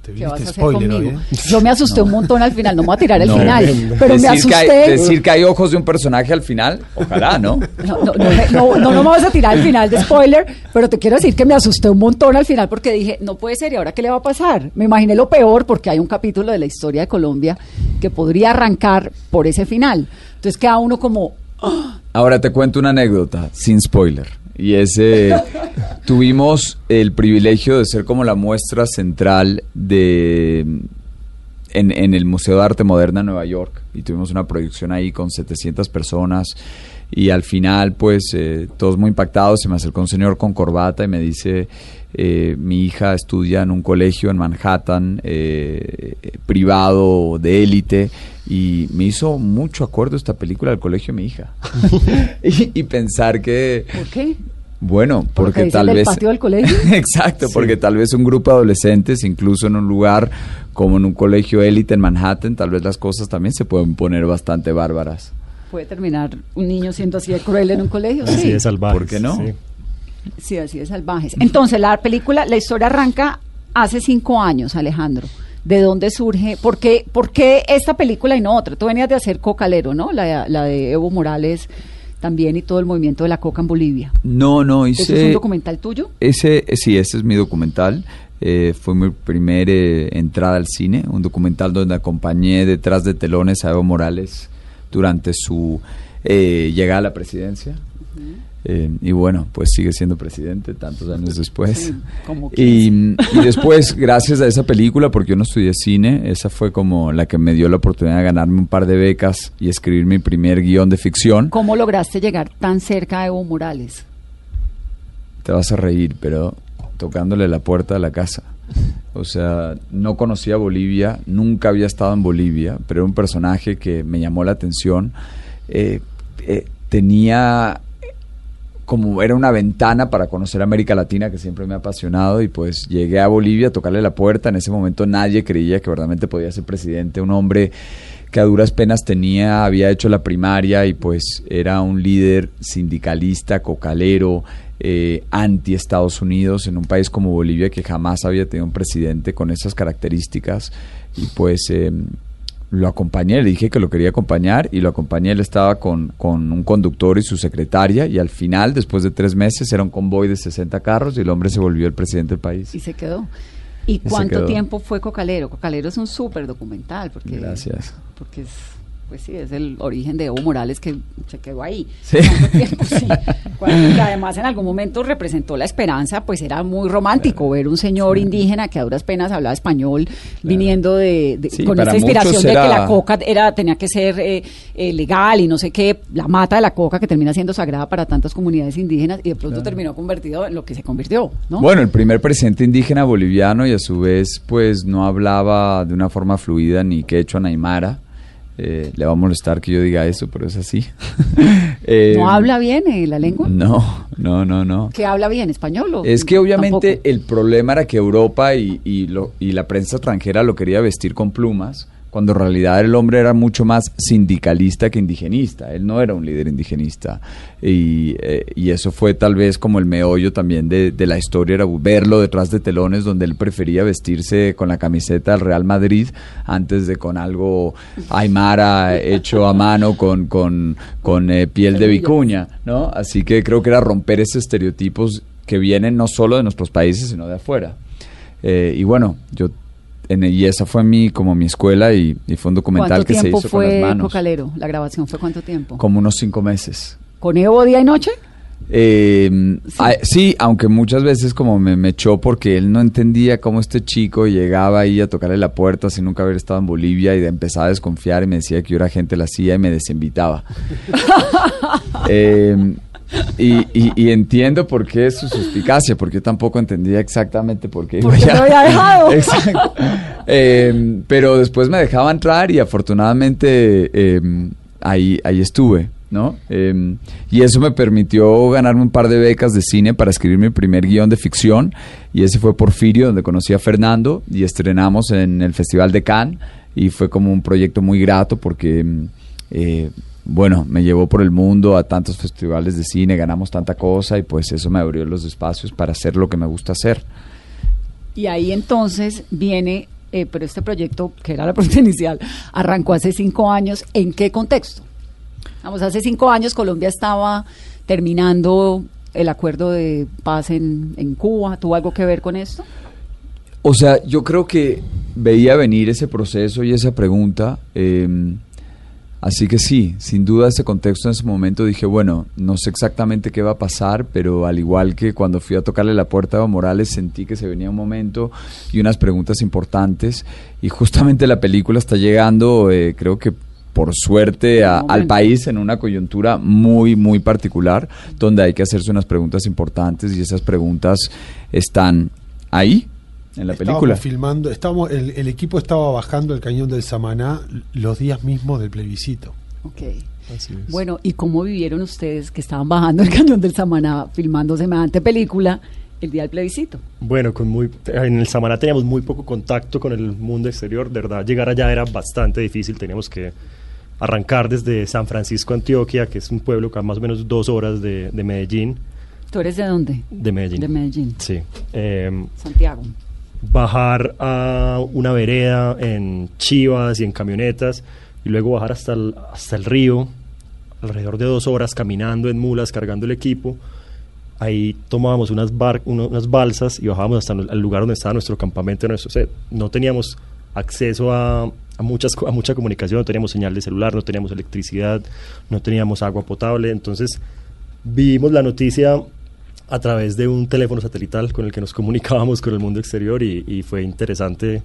Te ¿Qué vas a viniste hacer spoiler conmigo? ¿eh? Yo me asusté un montón al final, no me voy a tirar el No. final, pero me decir que, hay, asusté. decir que hay ojos de un personaje al final, ojalá, ¿no? No, no, no, no, no, no me vas a tirar el final de spoiler, pero te quiero decir que me asusté un montón al final porque dije, no puede ser, ¿y ahora qué le va a pasar? Me imaginé lo peor porque hay un capítulo de la historia de Colombia que podría arrancar por ese final. Entonces queda uno como, Ahora te cuento una anécdota, sin spoiler. Y es, eh, tuvimos el privilegio de ser como la muestra central de en, en el Museo de Arte Moderna en Nueva York. Y tuvimos una proyección ahí con 700 personas Y al final, pues, eh, todos muy impactados, se me acercó un señor con corbata y me dice, eh, mi hija estudia en un colegio en Manhattan, eh, privado de élite, y me hizo mucho acuerdo esta película del colegio de mi hija. (laughs) y, y pensar que... ¿Por qué? Bueno, ¿Por lo que porque tal vez... patio del (laughs) colegio? Exacto, porque tal vez un grupo de adolescentes, incluso en un lugar como en un colegio élite en Manhattan, tal vez las cosas también se pueden poner bastante bárbaras. ¿Puede terminar un niño siendo así de cruel en un colegio? Así Sí. de salvaje. ¿Por qué no? Sí, así de salvajes. Entonces, la película, la historia arranca hace cinco años, Alejandro. ¿De dónde surge? ¿Por qué, por qué esta película y no otra? Tú venías de hacer Cocalero, ¿no? La, la de Evo Morales también y todo el movimiento de la coca en Bolivia. No, no, hice... ¿Eso es un documental tuyo? Ese, eh, sí, ese es mi documental. Eh, fue mi primera entrada al cine, un documental donde acompañé detrás de telones a Evo Morales durante su eh, llegada a la presidencia. Eh, y bueno, pues sigue siendo presidente tantos años después. Sí, como y, y después, gracias a esa película, porque yo no estudié cine, esa fue como la que me dio la oportunidad de ganarme un par de becas y escribir mi primer guion de ficción. ¿Cómo lograste llegar tan cerca a Evo Morales? te vas a reír, pero tocándole la puerta de la casa. O sea, no conocía Bolivia, nunca había estado en Bolivia, pero era un personaje que me llamó la atención. Eh, eh, tenía como era una ventana para conocer América Latina que siempre me ha apasionado y pues llegué a Bolivia a tocarle la puerta. En ese momento nadie creía que verdaderamente podía ser presidente, un hombre que a duras penas tenía, había hecho la primaria y pues era un líder sindicalista, cocalero, eh, anti Estados Unidos en un país como Bolivia que jamás había tenido un presidente con esas características y pues eh, lo acompañé, le dije que lo quería acompañar y lo acompañé, él estaba con, con un conductor y su secretaria y al final, después de tres meses, era un convoy de 60 carros y el hombre se volvió el presidente del país. Y se quedó. ¿Y cuánto quedó. tiempo fue Cocalero? Cocalero es un súper documental. Porque, Gracias. Porque es, pues sí, es el origen de Evo Morales que se quedó ahí. Sí. ¿Cuánto tiempo? Sí. (laughs) Cuando- que además en algún momento representó la esperanza, pues era muy romántico ver un señor indígena que a duras penas hablaba español, viniendo de, de- Sí, con esa inspiración de que la coca era tenía que ser eh, eh, legal y no sé qué, la mata de la coca que termina siendo sagrada para tantas comunidades indígenas y de pronto terminó convertido en lo que se convirtió, ¿no? Bueno, el primer presidente indígena boliviano y a su vez pues no hablaba de una forma fluida ni quechua ni aymara. Eh, le va a molestar que yo diga eso, pero es así. (laughs) Eh, ¿No habla bien eh, la lengua? No, no, no, no. ¿Que habla bien español? o Es que obviamente tampoco? el problema era que Europa y, y lo- y la prensa extranjera lo quería vestir con plumas, cuando en realidad el hombre era mucho más sindicalista que indigenista. Él no era un líder indigenista. Y, eh, y eso fue tal vez como el meollo también de, de la historia, era verlo detrás de telones donde él prefería vestirse con la camiseta del Real Madrid antes de con algo aymara hecho a mano con, con, con eh, piel de vicuña, ¿no? Así que creo que era romper esos estereotipos que vienen no solo de nuestros países, sino de afuera. Eh, y bueno, yo en, y esa fue mi como mi escuela y, y fue un documental ¿Cuánto que se tiempo hizo con las fue manos. Cocalero? ¿La grabación fue cuánto tiempo? Como unos cinco meses. ¿Con Evo día y noche? Eh, sí, aunque muchas veces como me, me echó porque él no entendía cómo este chico llegaba ahí a tocarle la puerta sin nunca haber estado en Bolivia y de empezaba a desconfiar y me decía que yo era gente la CIA y me desinvitaba. (laughs) Eh, y, y- y entiendo por qué su suspicacia, porque yo tampoco entendía exactamente por qué. iba ¿Por qué allá. lo había (laughs) dejado? Exacto. Eh, pero después me dejaba entrar y afortunadamente eh, ahí, ahí estuve, ¿no? Eh, y eso me permitió ganarme un par de becas de cine para escribir mi primer guion de ficción. Y ese fue Porfirio, donde conocí a Fernando y estrenamos en el Festival de Cannes. Y fue como un proyecto muy grato porque... eh, bueno, me llevó por el mundo a tantos festivales de cine, ganamos tanta cosa y pues eso me abrió los espacios para hacer lo que me gusta hacer. Y ahí entonces viene, eh, pero este proyecto, que era la (laughs) pregunta inicial, arrancó hace cinco años. ¿En qué contexto? Vamos, hace cinco años Colombia estaba terminando el acuerdo de paz en, en Cuba. ¿Tuvo algo que ver con esto? O sea, yo creo que veía venir ese proceso y esa pregunta. eh, así que sí, sin duda ese contexto en ese momento dije, bueno, no sé exactamente qué va a pasar, pero al igual que cuando fui a tocarle la puerta a Evo Morales, sentí que se venía un momento y unas preguntas importantes. Y justamente la película está llegando, eh, creo que por suerte a- al país en una coyuntura muy, muy particular, donde hay que hacerse unas preguntas importantes y esas preguntas están ahí, en la Estábamos película. filmando, estábamos, el, el equipo estaba bajando el cañón del Samaná los días mismos del plebiscito. Ok. Así es. Bueno, ¿y cómo vivieron ustedes que estaban bajando el cañón del Samaná filmando semejante película el día del plebiscito? Bueno, con muy, en el Samaná teníamos muy poco contacto con el mundo exterior, de verdad, llegar allá era bastante difícil, teníamos que arrancar desde San Francisco, Antioquia, que es un pueblo que a más o menos dos horas de, de Medellín, ¿Tú eres de dónde? de Medellín. De Medellín. Sí. Em, Santiago. Bajar a una vereda en chivas y en camionetas y luego bajar hasta el, hasta el río, alrededor de dos horas caminando en mulas, cargando el equipo. Ahí tomábamos unas, bar- unas balsas y bajábamos hasta el lugar donde estaba nuestro campamento. Nuestro set. No teníamos acceso a, a muchas, a mucha comunicación, no teníamos señal de celular, no teníamos electricidad, no teníamos agua potable. Entonces vimos la noticia a través de un teléfono satelital con el que nos comunicábamos con el mundo exterior y, y fue interesante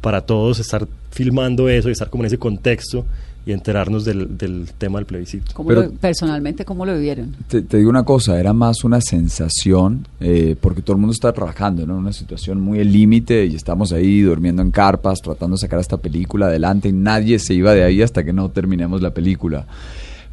para todos estar filmando eso y estar como en ese contexto y enterarnos del, del tema del plebiscito. ¿Cómo Pero- lo- personalmente, ¿cómo lo vivieron? Te, te digo una cosa, era más una sensación, eh, porque todo el mundo está trabajando, ¿no? En una situación muy al límite y estamos ahí durmiendo en carpas, tratando de sacar esta película adelante y nadie se iba de ahí hasta que no terminemos la película.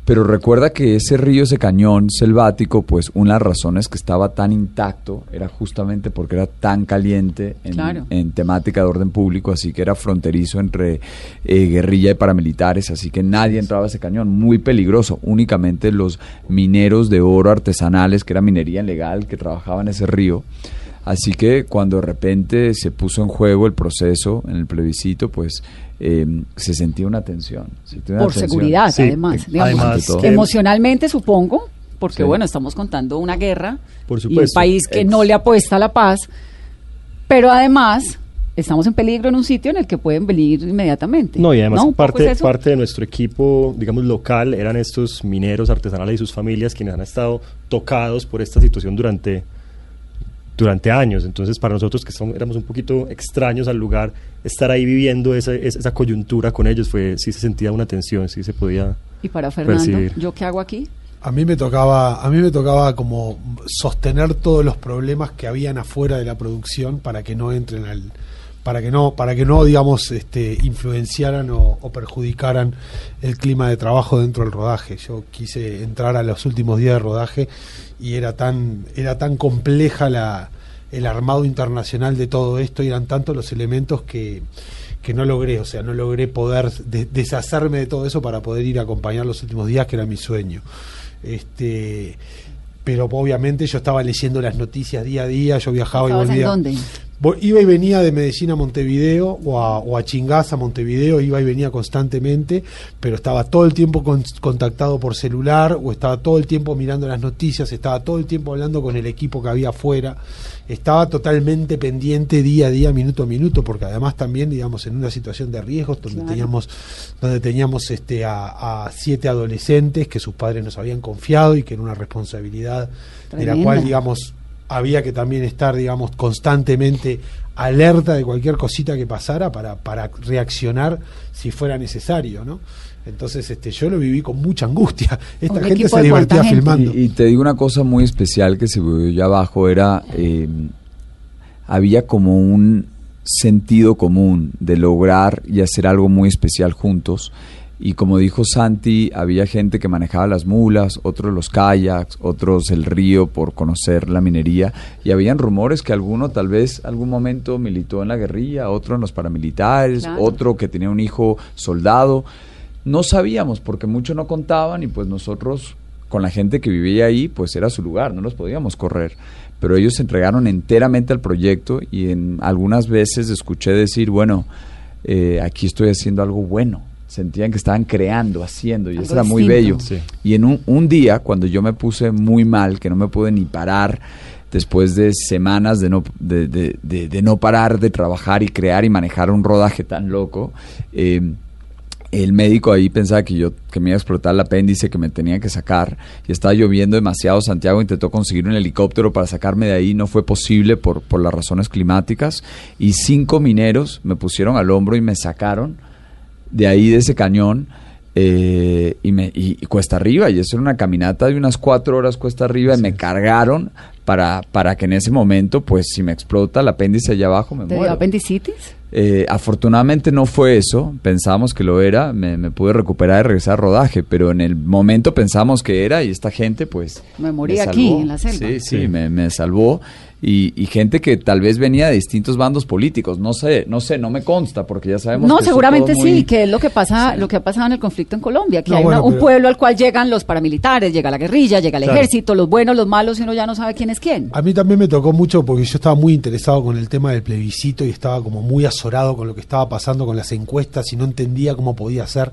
Pero recuerda que ese río, ese cañón selvático, pues una de las razones que estaba tan intacto era justamente porque era tan caliente en, Claro. en temática de orden público, así que era fronterizo entre eh, guerrilla y paramilitares, así que nadie entraba a ese cañón, muy peligroso, únicamente los mineros de oro artesanales, que era minería ilegal, que trabajaban en ese río. Así que cuando de repente se puso en juego el proceso en el plebiscito, pues eh, se sentía una tensión. se sentía una Por tensión. seguridad, Sí, además. digamos. además, Ante todo. que- Emocionalmente, supongo, porque Sí. bueno, estamos contando una guerra Por y un país que Ex- no le apuesta a la paz, pero además estamos en peligro en un sitio en el que pueden venir inmediatamente. No, y además ¿Un poco parte, es parte de nuestro equipo, digamos, local, eran estos mineros artesanales y sus familias quienes han estado tocados por esta situación durante, durante años. Entonces, para nosotros que son- éramos un poquito extraños al lugar, estar ahí viviendo esa, esa, esa coyuntura con ellos, fue sí se sentía una tensión, sí se podía... Y para Fernando, percibir. ¿yo qué hago aquí? A mí me tocaba, a mí me tocaba como sostener todos los problemas que habían afuera de la producción para que no entren al, para que no, para que no, digamos, este, influenciaran o, o perjudicaran el clima de trabajo dentro del rodaje. Yo quise entrar a los últimos días de rodaje y era tan, era tan compleja la, el armado internacional de todo esto y eran tantos los elementos que, que no logré, o sea, no logré poder de- deshacerme de todo eso para poder ir a acompañar los últimos días, que era mi sueño. Este, pero obviamente yo estaba leyendo las noticias día a día, yo viajaba y ¿Estabas en volvía. dónde? Iba y venía de Medellín a Montevideo o a, o a Montevideo, iba y venía constantemente, pero estaba todo el tiempo con- contactado por celular o estaba todo el tiempo mirando las noticias, estaba todo el tiempo hablando con el equipo que había afuera, estaba totalmente pendiente día a día, minuto a minuto, porque además también, digamos, en una situación de riesgos donde Claro. teníamos, donde teníamos este a, a siete adolescentes que sus padres nos habían confiado y que era una responsabilidad de la cual, digamos, había que también estar, digamos, constantemente alerta de cualquier cosita que pasara para, para reaccionar si fuera necesario, ¿no? Entonces, este, yo lo viví con mucha angustia. Esta ¿Un gente se divertía gente? filmando. Y, y te digo una cosa muy especial que se vio allá abajo, era, eh, había como un sentido común de lograr y hacer algo muy especial juntos. Y como dijo Santi, había gente que manejaba las mulas, otros los kayaks, otros el río por conocer la minería. Y habían rumores que alguno tal vez algún momento militó en la guerrilla, otro en los paramilitares, Claro. otro que tenía un hijo soldado. No sabíamos porque muchos no contaban y pues nosotros con la gente que vivía ahí pues era su lugar, no los podíamos correr. Pero ellos se entregaron enteramente al proyecto y en algunas veces escuché decir, bueno, eh, aquí estoy haciendo algo bueno. Sentían que estaban creando, haciendo y Algo eso era muy bello. Sí. Y en un, un día, cuando yo me puse muy mal, que no me pude ni parar, después de semanas de no, de, de- de- de no parar de trabajar y crear y manejar un rodaje tan loco, eh, el médico ahí pensaba que yo que me iba a explotar el apéndice, que me tenía que sacar. Y estaba lloviendo demasiado. Santiago intentó conseguir un helicóptero para sacarme de ahí. No fue posible por, por las razones climáticas. Y cinco mineros me pusieron al hombro y me sacaron de ahí, de ese cañón. eh, y, me, y, y cuesta arriba, y eso era una caminata de unas cuatro horas cuesta arriba, y me cargaron para, para que en ese momento, pues si me explota el apéndice allá abajo, me ¿Te dio muero. apendicitis? Eh, afortunadamente no fue eso, pensábamos que lo era, me, me pude recuperar y regresar a rodaje, pero en el momento pensamos que era y esta gente pues... Me morí aquí, en la selva. Sí, sí, Sí. Me, me salvó y, y gente que tal vez venía de distintos bandos políticos, no sé, no sé, no me consta porque ya sabemos... No, que seguramente muy- sí, que es lo que pasa, lo que ha pasado en el conflicto en Colombia, que No, hay bueno, una- un pero- pueblo al cual llegan los paramilitares, llega la guerrilla, llega el Claro. ejército, los buenos, los malos, y uno ya no sabe quién es quién. A mí también me tocó mucho porque yo estaba muy interesado con el tema del plebiscito y estaba como muy azorado con lo que estaba pasando con las encuestas y no entendía cómo podía ser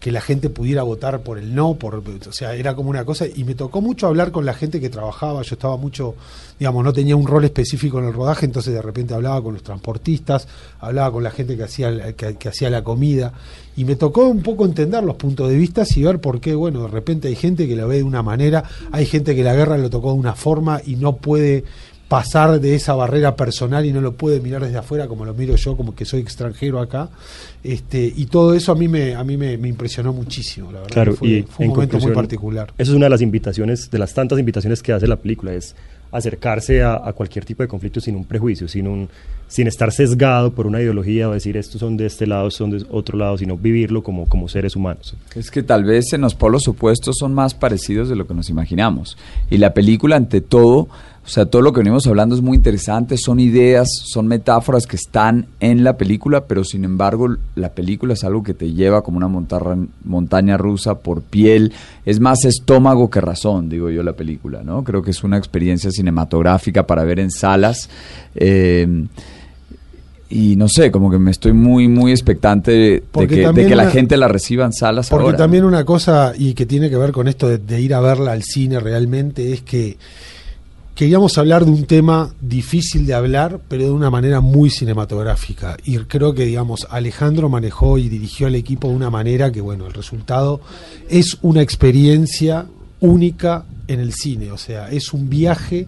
que la gente pudiera votar por el no, por, o sea, era como una cosa y me tocó mucho hablar con la gente que trabajaba, yo estaba mucho, digamos, no tenía un rol específico en el rodaje, entonces de repente hablaba con los transportistas, hablaba con la gente que hacía que hacía la comida y me tocó un poco entender los puntos de vista y ver por qué, bueno, de repente hay gente que la ve de una manera, hay gente que la guerra lo tocó de una forma y no puede pasar de esa barrera personal y no lo puede mirar desde afuera como lo miro yo, como que soy extranjero acá. Este, y todo eso a mí me, a mí me, me impresionó muchísimo, la verdad. Claro, fue, y fue un momento muy particular. Esa es una de las invitaciones, de las tantas invitaciones que hace la película, es acercarse a, a cualquier tipo de conflicto sin un prejuicio, sin, un, sin estar sesgado por una ideología o decir estos son de este lado, son de otro lado, sino vivirlo como, como seres humanos. Es que tal vez en los polos opuestos son más parecidos de lo que nos imaginamos. Y la película, ante todo, o sea, todo lo que venimos hablando es muy interesante, son ideas, son metáforas que están en la película, pero sin embargo la película es algo que te lleva como una montarra- montaña rusa por piel, es más estómago que razón, digo yo, la película, ¿no? Creo que es una experiencia cinematográfica para ver en salas. eh, y no sé, como que me estoy muy, muy expectante de, que, de también que la una- gente la reciba en salas Porque ahora, también ¿no? una cosa, y que tiene que ver con esto de, de ir a verla al cine realmente, es que queríamos hablar de un tema difícil de hablar, pero de una manera muy cinematográfica. Y creo que, digamos, Alejandro manejó y dirigió al equipo de una manera que, bueno, el resultado es una experiencia única en el cine. O sea, es un viaje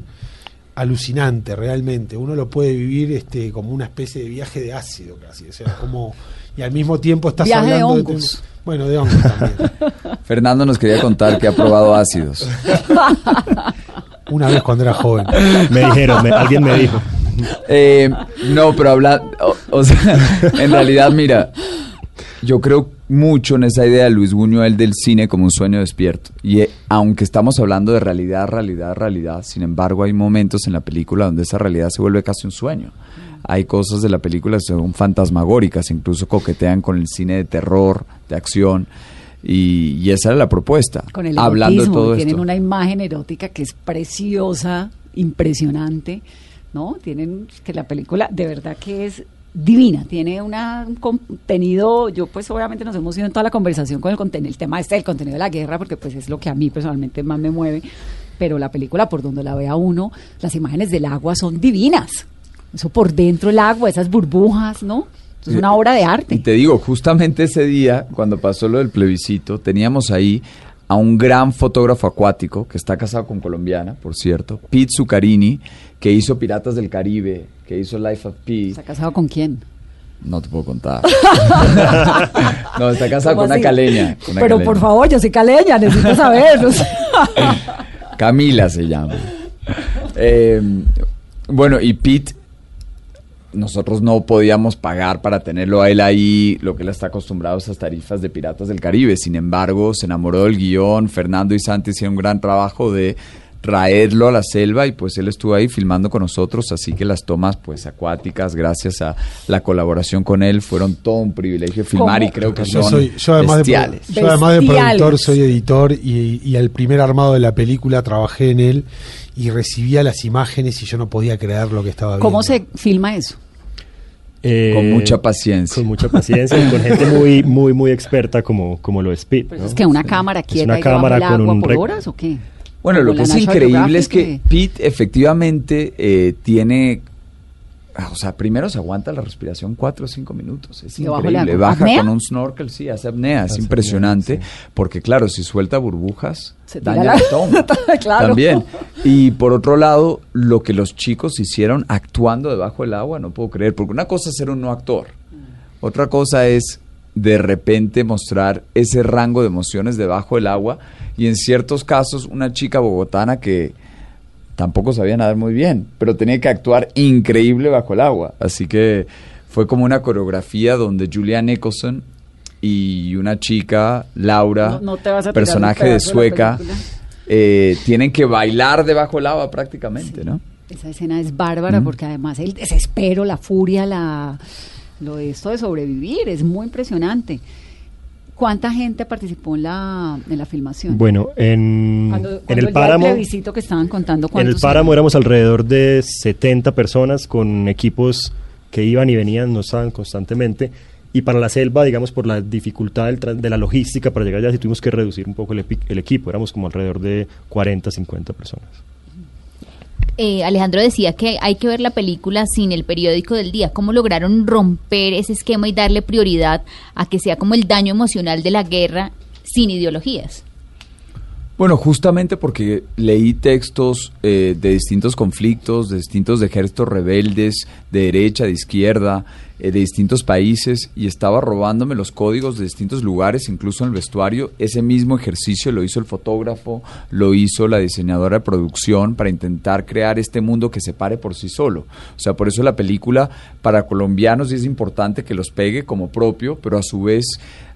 alucinante realmente. Uno lo puede vivir este como una especie de viaje de ácido casi. O sea, como... Y al mismo tiempo estás Viaje de hablando hongos. temas- bueno, de hongos también. (laughs) Fernando nos quería contar que ha probado ácidos. (laughs) Una vez cuando era joven. (laughs) Me dijeron, me- alguien me dijo. Eh, no, pero habla, o, o sea, en realidad, mira, yo creo mucho en esa idea de Luis Buñuel del cine como un sueño despierto. Y eh, aunque estamos hablando de realidad, realidad, realidad, sin embargo hay momentos en la película donde esa realidad se vuelve casi un sueño. Hay cosas de la película que son fantasmagóricas, incluso coquetean con el cine de terror, de acción. Y, y esa era la propuesta. Con el hablando de erotismo, todo tienen esto. una imagen erótica que es preciosa, impresionante, ¿no? Tienen que la película de verdad que es divina, tiene una- un contenido, yo pues obviamente nos hemos ido en toda la conversación con el contenido, el tema este del contenido de la guerra, porque pues es lo que a mí personalmente más me mueve, pero la película por donde la vea uno, las imágenes del agua son divinas. Eso por dentro el agua, esas burbujas, ¿no? Es una obra de arte. Y te digo, justamente ese día, cuando pasó lo del plebiscito, teníamos ahí a un gran fotógrafo acuático que está casado con colombiana, por cierto, Pete Zuccarini, que hizo Piratas del Caribe, que hizo Life of Pi. ¿Está casado con quién? No te puedo contar. (laughs) no, está casado ¿Cómo con una caleña. con una Pero caleña. por favor, yo soy caleña, necesito saber. (laughs) Camila se llama. Eh, bueno, y Pete, nosotros no podíamos pagar para tenerlo a él ahí, lo que él está acostumbrado a esas tarifas de Piratas del Caribe. Sin embargo, se enamoró del guion. Fernando y Santi hicieron un gran trabajo de traerlo a la selva y pues él estuvo ahí filmando con nosotros, así que las tomas pues acuáticas, gracias a la colaboración con él, fueron todo un privilegio filmar ¿Cómo? y creo que Yo, son soy, yo, además de, yo además de productor soy editor y, y al primer armado de la película trabajé en él y recibía las imágenes y yo no podía creer lo que estaba viendo. ¿Cómo se filma eso? Eh, Con mucha paciencia. Con mucha paciencia y con gente muy, muy, muy experta como, como lo es Pete. Pues ¿no? es que una cámara quieta una y cámara del con agua un por horas o qué? Bueno, lo que es increíble es que Pete efectivamente eh, tiene, o sea, primero se aguanta la respiración cuatro o cinco minutos, es increíble, baja ¿Apnea? con un snorkel, sí, hace apnea, es Hace impresionante, apnea, porque claro, si suelta burbujas, Se daña la- el (laughs) estómago, Claro. también. Y por otro lado, lo que los chicos hicieron actuando debajo del agua, no puedo creer, porque una cosa es ser un no actor, otra cosa es de repente mostrar ese rango de emociones debajo del agua y en ciertos casos una chica bogotana que tampoco sabía nadar muy bien, pero tenía que actuar increíble bajo el agua. Así que fue como una coreografía donde Julia Nicholson y una chica, Laura, No- no personaje de Sueca, eh, tienen que bailar debajo del agua prácticamente, ¿no? Esa escena es bárbara porque además el desespero, la furia, la lo de esto de sobrevivir es muy impresionante. ¿Cuánta gente participó en la, en la filmación? Bueno, en, Cuando- en cuando el páramo, plebiscito que estaban contando en el páramo eran. éramos alrededor de 70 personas con equipos que iban y venían, no estaban constantemente. Y para la selva, digamos, por la dificultad del de la logística para llegar allá, sí tuvimos que reducir un poco el, el equipo. Éramos como alrededor de 40, 50 personas. Eh, Alejandro decía que hay que ver la película sin el periódico del día. ¿Cómo lograron romper ese esquema y darle prioridad a que sea como el daño emocional de la guerra sin ideologías? Bueno, justamente porque leí textos eh, de distintos conflictos, de distintos ejércitos rebeldes, de derecha, de izquierda, de distintos países, y estaba robándome los códigos de distintos lugares, incluso en el vestuario. Ese mismo ejercicio lo hizo el fotógrafo, lo hizo la diseñadora de producción para intentar crear este mundo que se pare por sí solo. O sea, por eso la película para colombianos es importante que los pegue como propio, pero a su vez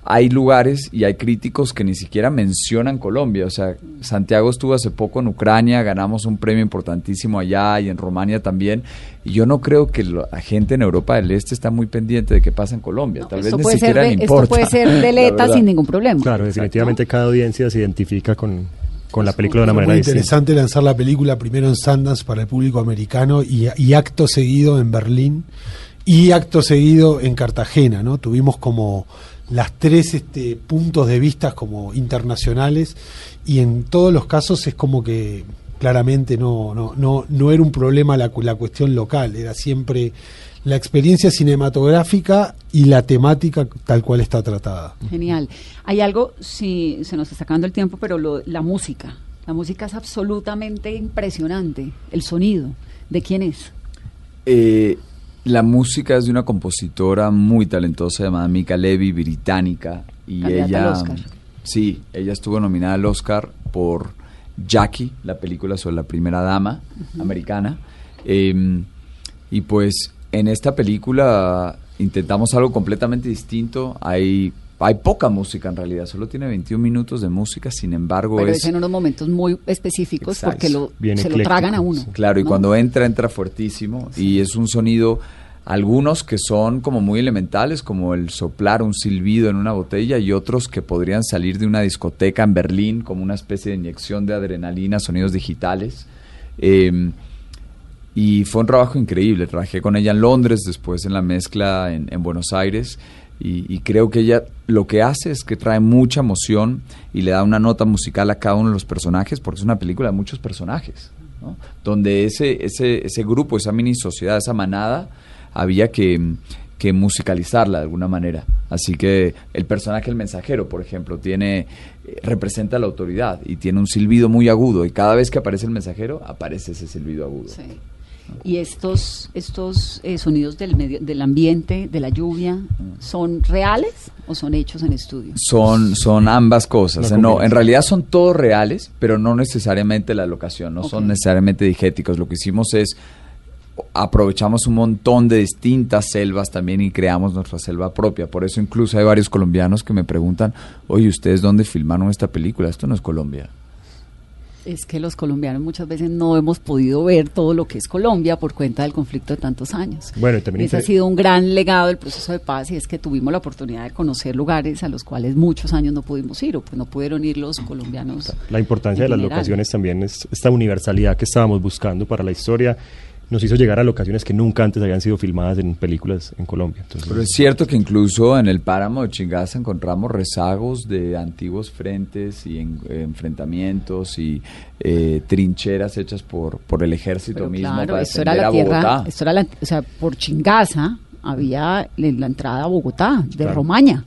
hay lugares y hay críticos que ni siquiera mencionan Colombia. O sea, Santiago estuvo hace poco en Ucrania, ganamos un premio importantísimo allá y en Rumania también. Y yo no creo que la gente en Europa del Este está muy pendiente de qué pasa en Colombia. No, Tal esto vez ni puede ser siquiera de- le esto importa. puede ser (laughs) deleta sin ningún problema. Claro, definitivamente cada audiencia se identifica con, con la película de una manera muy distinta. interesante lanzar la película primero en Sundance para el público americano y, y acto seguido en Berlín y acto seguido en Cartagena, ¿no? Tuvimos como las tres este, puntos de vista como internacionales y en todos los casos es como que claramente no, no, no, no era un problema la, cu- la cuestión local, era siempre la experiencia cinematográfica y la temática tal cual está tratada. Genial. Hay algo, si se nos está acabando el tiempo, pero lo- la música. La música es absolutamente impresionante. El sonido. ¿De quién es? Eh, la música es de una compositora muy talentosa llamada Mika Levy, británica. Y Candidata ella. al Oscar. Sí, ella estuvo nominada al Oscar por Jackie, la película sobre la primera dama americana. Eh, y pues en esta película intentamos algo completamente distinto. Hay, hay poca música en realidad, solo tiene 21 minutos de música, sin embargo Pero es... es en unos momentos muy específicos Exacto. porque lo, Bien se lo tragan a uno. sí. Claro, y ¿no? cuando entra, entra fuertísimo. Y es un sonido, algunos que son como muy elementales, como el soplar un silbido en una botella, y otros que podrían salir de una discoteca en Berlín, como una especie de inyección de adrenalina, sonidos digitales. Eh, y fue un trabajo increíble. Trabajé con ella en Londres, después en la mezcla en, en Buenos Aires. Y, y creo que ella lo que hace es que trae mucha emoción y le da una nota musical a cada uno de los personajes, porque es una película de muchos personajes, ¿no? donde ese, ese, ese grupo, esa mini sociedad, esa manada, había que, que musicalizarla de alguna manera. Así que el personaje, el mensajero, por ejemplo, tiene eh, representa la autoridad y tiene un silbido muy agudo y cada vez que aparece el mensajero aparece ese silbido agudo. Sí. Y estos, estos eh, sonidos del, medio, del ambiente, de la lluvia, ¿son reales o son hechos en estudio? Son, son ambas cosas. No, en realidad son todos reales, pero no necesariamente la locación, no son necesariamente digéticos. Lo que hicimos es aprovechamos un montón de distintas selvas también y creamos nuestra selva propia. Por eso incluso hay varios colombianos que me preguntan, oye, ¿ustedes dónde filmaron esta película? Esto no es Colombia. Es que los colombianos muchas veces no hemos podido ver todo lo que es Colombia por cuenta del conflicto de tantos años. Bueno, y también Ese ha sido un gran legado del proceso de paz y es que tuvimos la oportunidad de conocer lugares a los cuales muchos años no pudimos ir o pues no pudieron ir los colombianos. La importancia de las locaciones también es esta universalidad que estábamos buscando para la historia. Nos hizo llegar a locaciones que nunca antes habían sido filmadas en películas en Colombia. Entonces, Pero es cierto que incluso en el páramo de Chingaza encontramos rezagos de antiguos frentes y en- enfrentamientos y eh, trincheras hechas por, por el ejército Pero mismo claro, para esto era la tierra, Bogotá. esto era la, o sea, por Chingaza había la entrada a Bogotá, de Claro. Romaña.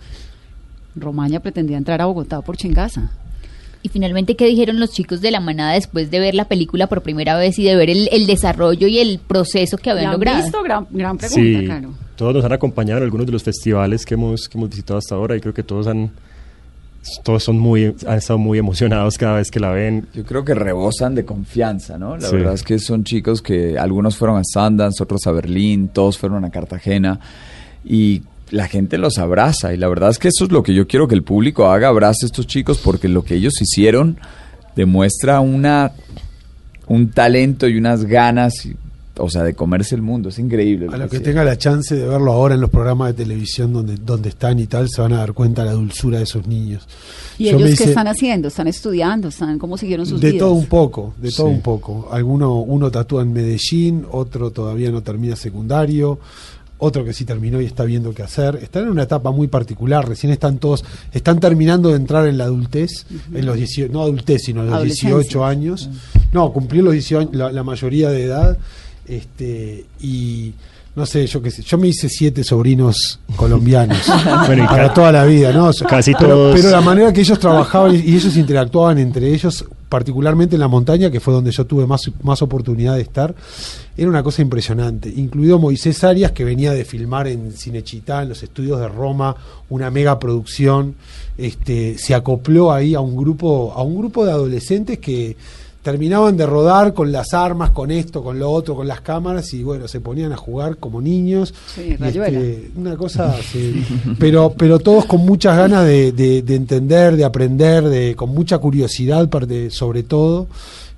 Romaña pretendía entrar a Bogotá por Chingaza. Y finalmente, ¿qué dijeron los chicos de la manada después de ver la película por primera vez y de ver el, el desarrollo y el proceso que habían ¿La han logrado? visto? Gran, gran pregunta, Sí, claro. Todos nos han acompañado en algunos de los festivales que hemos, que hemos visitado hasta ahora y creo que todos han todos son muy han estado muy emocionados cada vez que la ven. Yo creo que rebosan de confianza, ¿no? La Sí. verdad es que son chicos que algunos fueron a Sundance, otros a Berlín, todos fueron a Cartagena y la gente los abraza y la verdad es que eso es lo que yo quiero que el público haga, abrace a estos chicos porque lo que ellos hicieron demuestra una un talento y unas ganas, y- o sea, de comerse el mundo, es increíble. lo A los que tenga la chance de verlo ahora en los programas de televisión donde, donde están y tal, se van a dar cuenta de la dulzura de esos niños. ¿Y Yo ellos qué hice- están haciendo? ¿Están estudiando? ¿Están cómo siguieron sus De vidas? todo un poco, de todo Sí. un poco. Alguno, uno tatúa en Medellín, otro todavía no termina secundario, otro que sí terminó y está viendo qué hacer. Están en una etapa muy particular, recién están todos, están terminando de entrar en la adultez, en los 18, no adultez, sino en los Adolescencia. 18 años. No, cumplió los 18 años, la, la mayoría de edad, este, y no sé, yo qué sé, yo me hice siete sobrinos colombianos (laughs) Bueno, para toda la vida, ¿no? Casi pero, todos- pero la manera que ellos trabajaban y ellos interactuaban entre ellos, particularmente en la montaña, que fue donde yo tuve más, más oportunidad de estar, era una cosa impresionante. Incluido Moisés Arias, que venía de filmar en Cinechitá, en los estudios de Roma, una mega producción, este, se acopló ahí a un grupo, a un grupo de adolescentes que terminaban de rodar con las armas, con esto, con lo otro, con las cámaras y bueno, se ponían a jugar como niños. Sí, este, una cosa, (laughs) sí. pero, pero todos con muchas ganas de, de- de entender, de aprender, de, con mucha curiosidad sobre todo.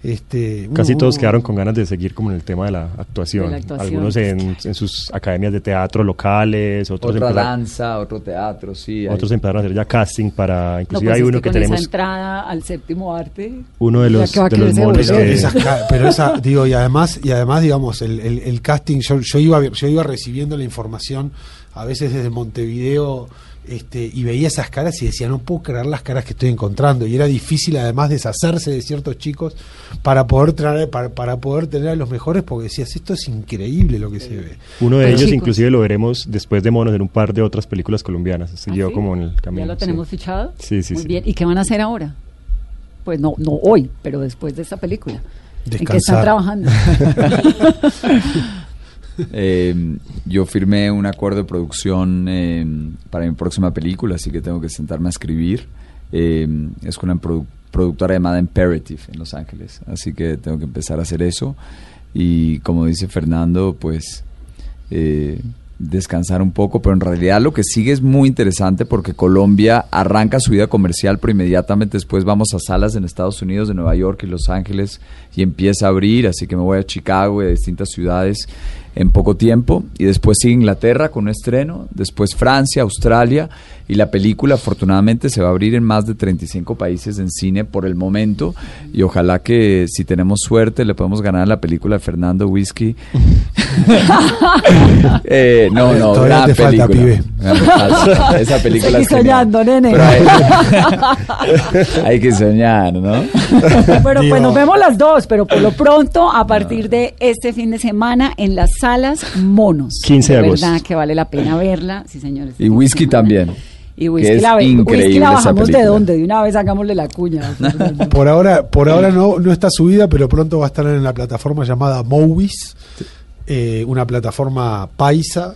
Este, Casi todos uno- quedaron con ganas de seguir como en el tema de la actuación. De la actuación. Algunos en, en sus academias de teatro locales, otros, Otra danza, otro teatro, sí. hay- otros empezaron a hacer ya casting para... No, Inclusive pues hay es uno que que, con tenemos... esa entrada al séptimo arte. Uno de los, de los monos que- esas ca- pero esa, digo, y además, y además digamos, el, el- el casting, yo, yo iba, yo iba recibiendo la información a veces desde Montevideo este, y veía esas caras y decía, no puedo creer las caras que estoy encontrando. Y era difícil además deshacerse de ciertos chicos para poder traer, para, para poder tener a los mejores, porque decías, esto es increíble lo que se ve. Uno de Pero ellos chicos- inclusive lo veremos después de Monos en un par de otras películas colombianas. ¿Ah, Siguió sí? como en el camino. ¿Ya lo sí. tenemos fichado? Sí, sí, Muy sí. bien. ¿Y qué van a hacer ahora? Pues no, no hoy, pero después de esta película. ¿En qué están Descansar. trabajando? (laughs) Eh, yo firmé un acuerdo de producción eh, para mi próxima película, así que tengo que sentarme a escribir. Eh, es con una produ- productora llamada Imperative en Los Ángeles, así que tengo que empezar a hacer eso. Y como dice Fernando, pues eh, descansar un poco, pero en realidad lo que sigue es muy interesante porque Colombia arranca su vida comercial, pero inmediatamente después vamos a salas en Estados Unidos, de Nueva York y Los Ángeles y empieza a abrir, así que me voy a Chicago y a distintas ciudades en poco tiempo y después sigue Inglaterra con un estreno, después Francia, Australia y la película afortunadamente se va a abrir en más de 35 países en cine por el momento y ojalá que si tenemos suerte le podemos ganar la película de Fernando Whisky. (laughs) Eh, no, no, Todavía gran te falta, película. pibe. Esa película Seguí es genial. soñando, nene. Hay, (laughs) hay que soñar, ¿no? Bueno, pues nos vemos las dos, pero por lo pronto, a partir de este fin de semana, en las salas Monos. 15 de agosto. verdad que vale la pena verla, sí señores. Y whisky también. Y whisky, que es la, ve- increíble whisky la bajamos de dónde, de una vez hagámosle la cuña. (laughs) Por ahora, por ahora no, no está subida, pero pronto va a estar en la plataforma llamada Movies, eh, una plataforma paisa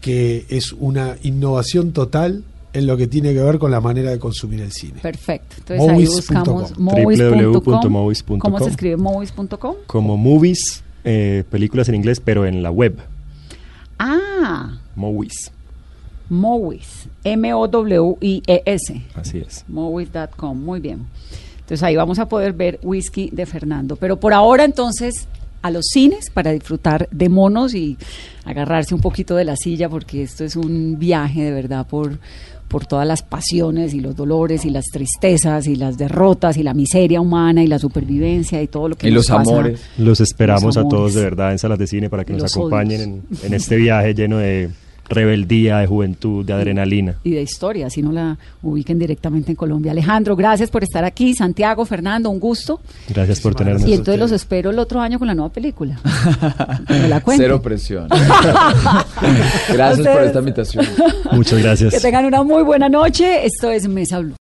que es una innovación total en lo que tiene que ver con la manera de consumir el cine. Perfecto. Entonces ahí Movies.com. buscamos movies.com. www.movies.com. ¿Cómo se escribe movies.com? Como movies, eh, películas en inglés, pero en la web. Ah, Movies. Movies. M-O-W-I-E-S. Así es. Movies.com. Muy bien. Entonces ahí vamos a poder ver whisky de Fernando. Pero por ahora entonces a los cines para disfrutar de monos y agarrarse un poquito de la silla porque esto es un viaje de verdad por, por todas las pasiones y los dolores y las tristezas y las derrotas y la miseria humana y la supervivencia y todo lo que Y nos los pasa. amores. Los esperamos Los a todos de verdad en salas de cine para que Y nos acompañen en este viaje lleno de rebeldía, de juventud, de adrenalina. y de historia, si no la ubiquen directamente en Colombia. Alejandro, gracias por estar aquí. Santiago, Fernando, un gusto. Gracias por tenernos. Y entonces los espero el otro año con la nueva película. (laughs) Me la cuenten. Cero presión. (laughs) Gracias por esta invitación. Muchas gracias. Que tengan una muy buena noche. Esto es Mesa Blue.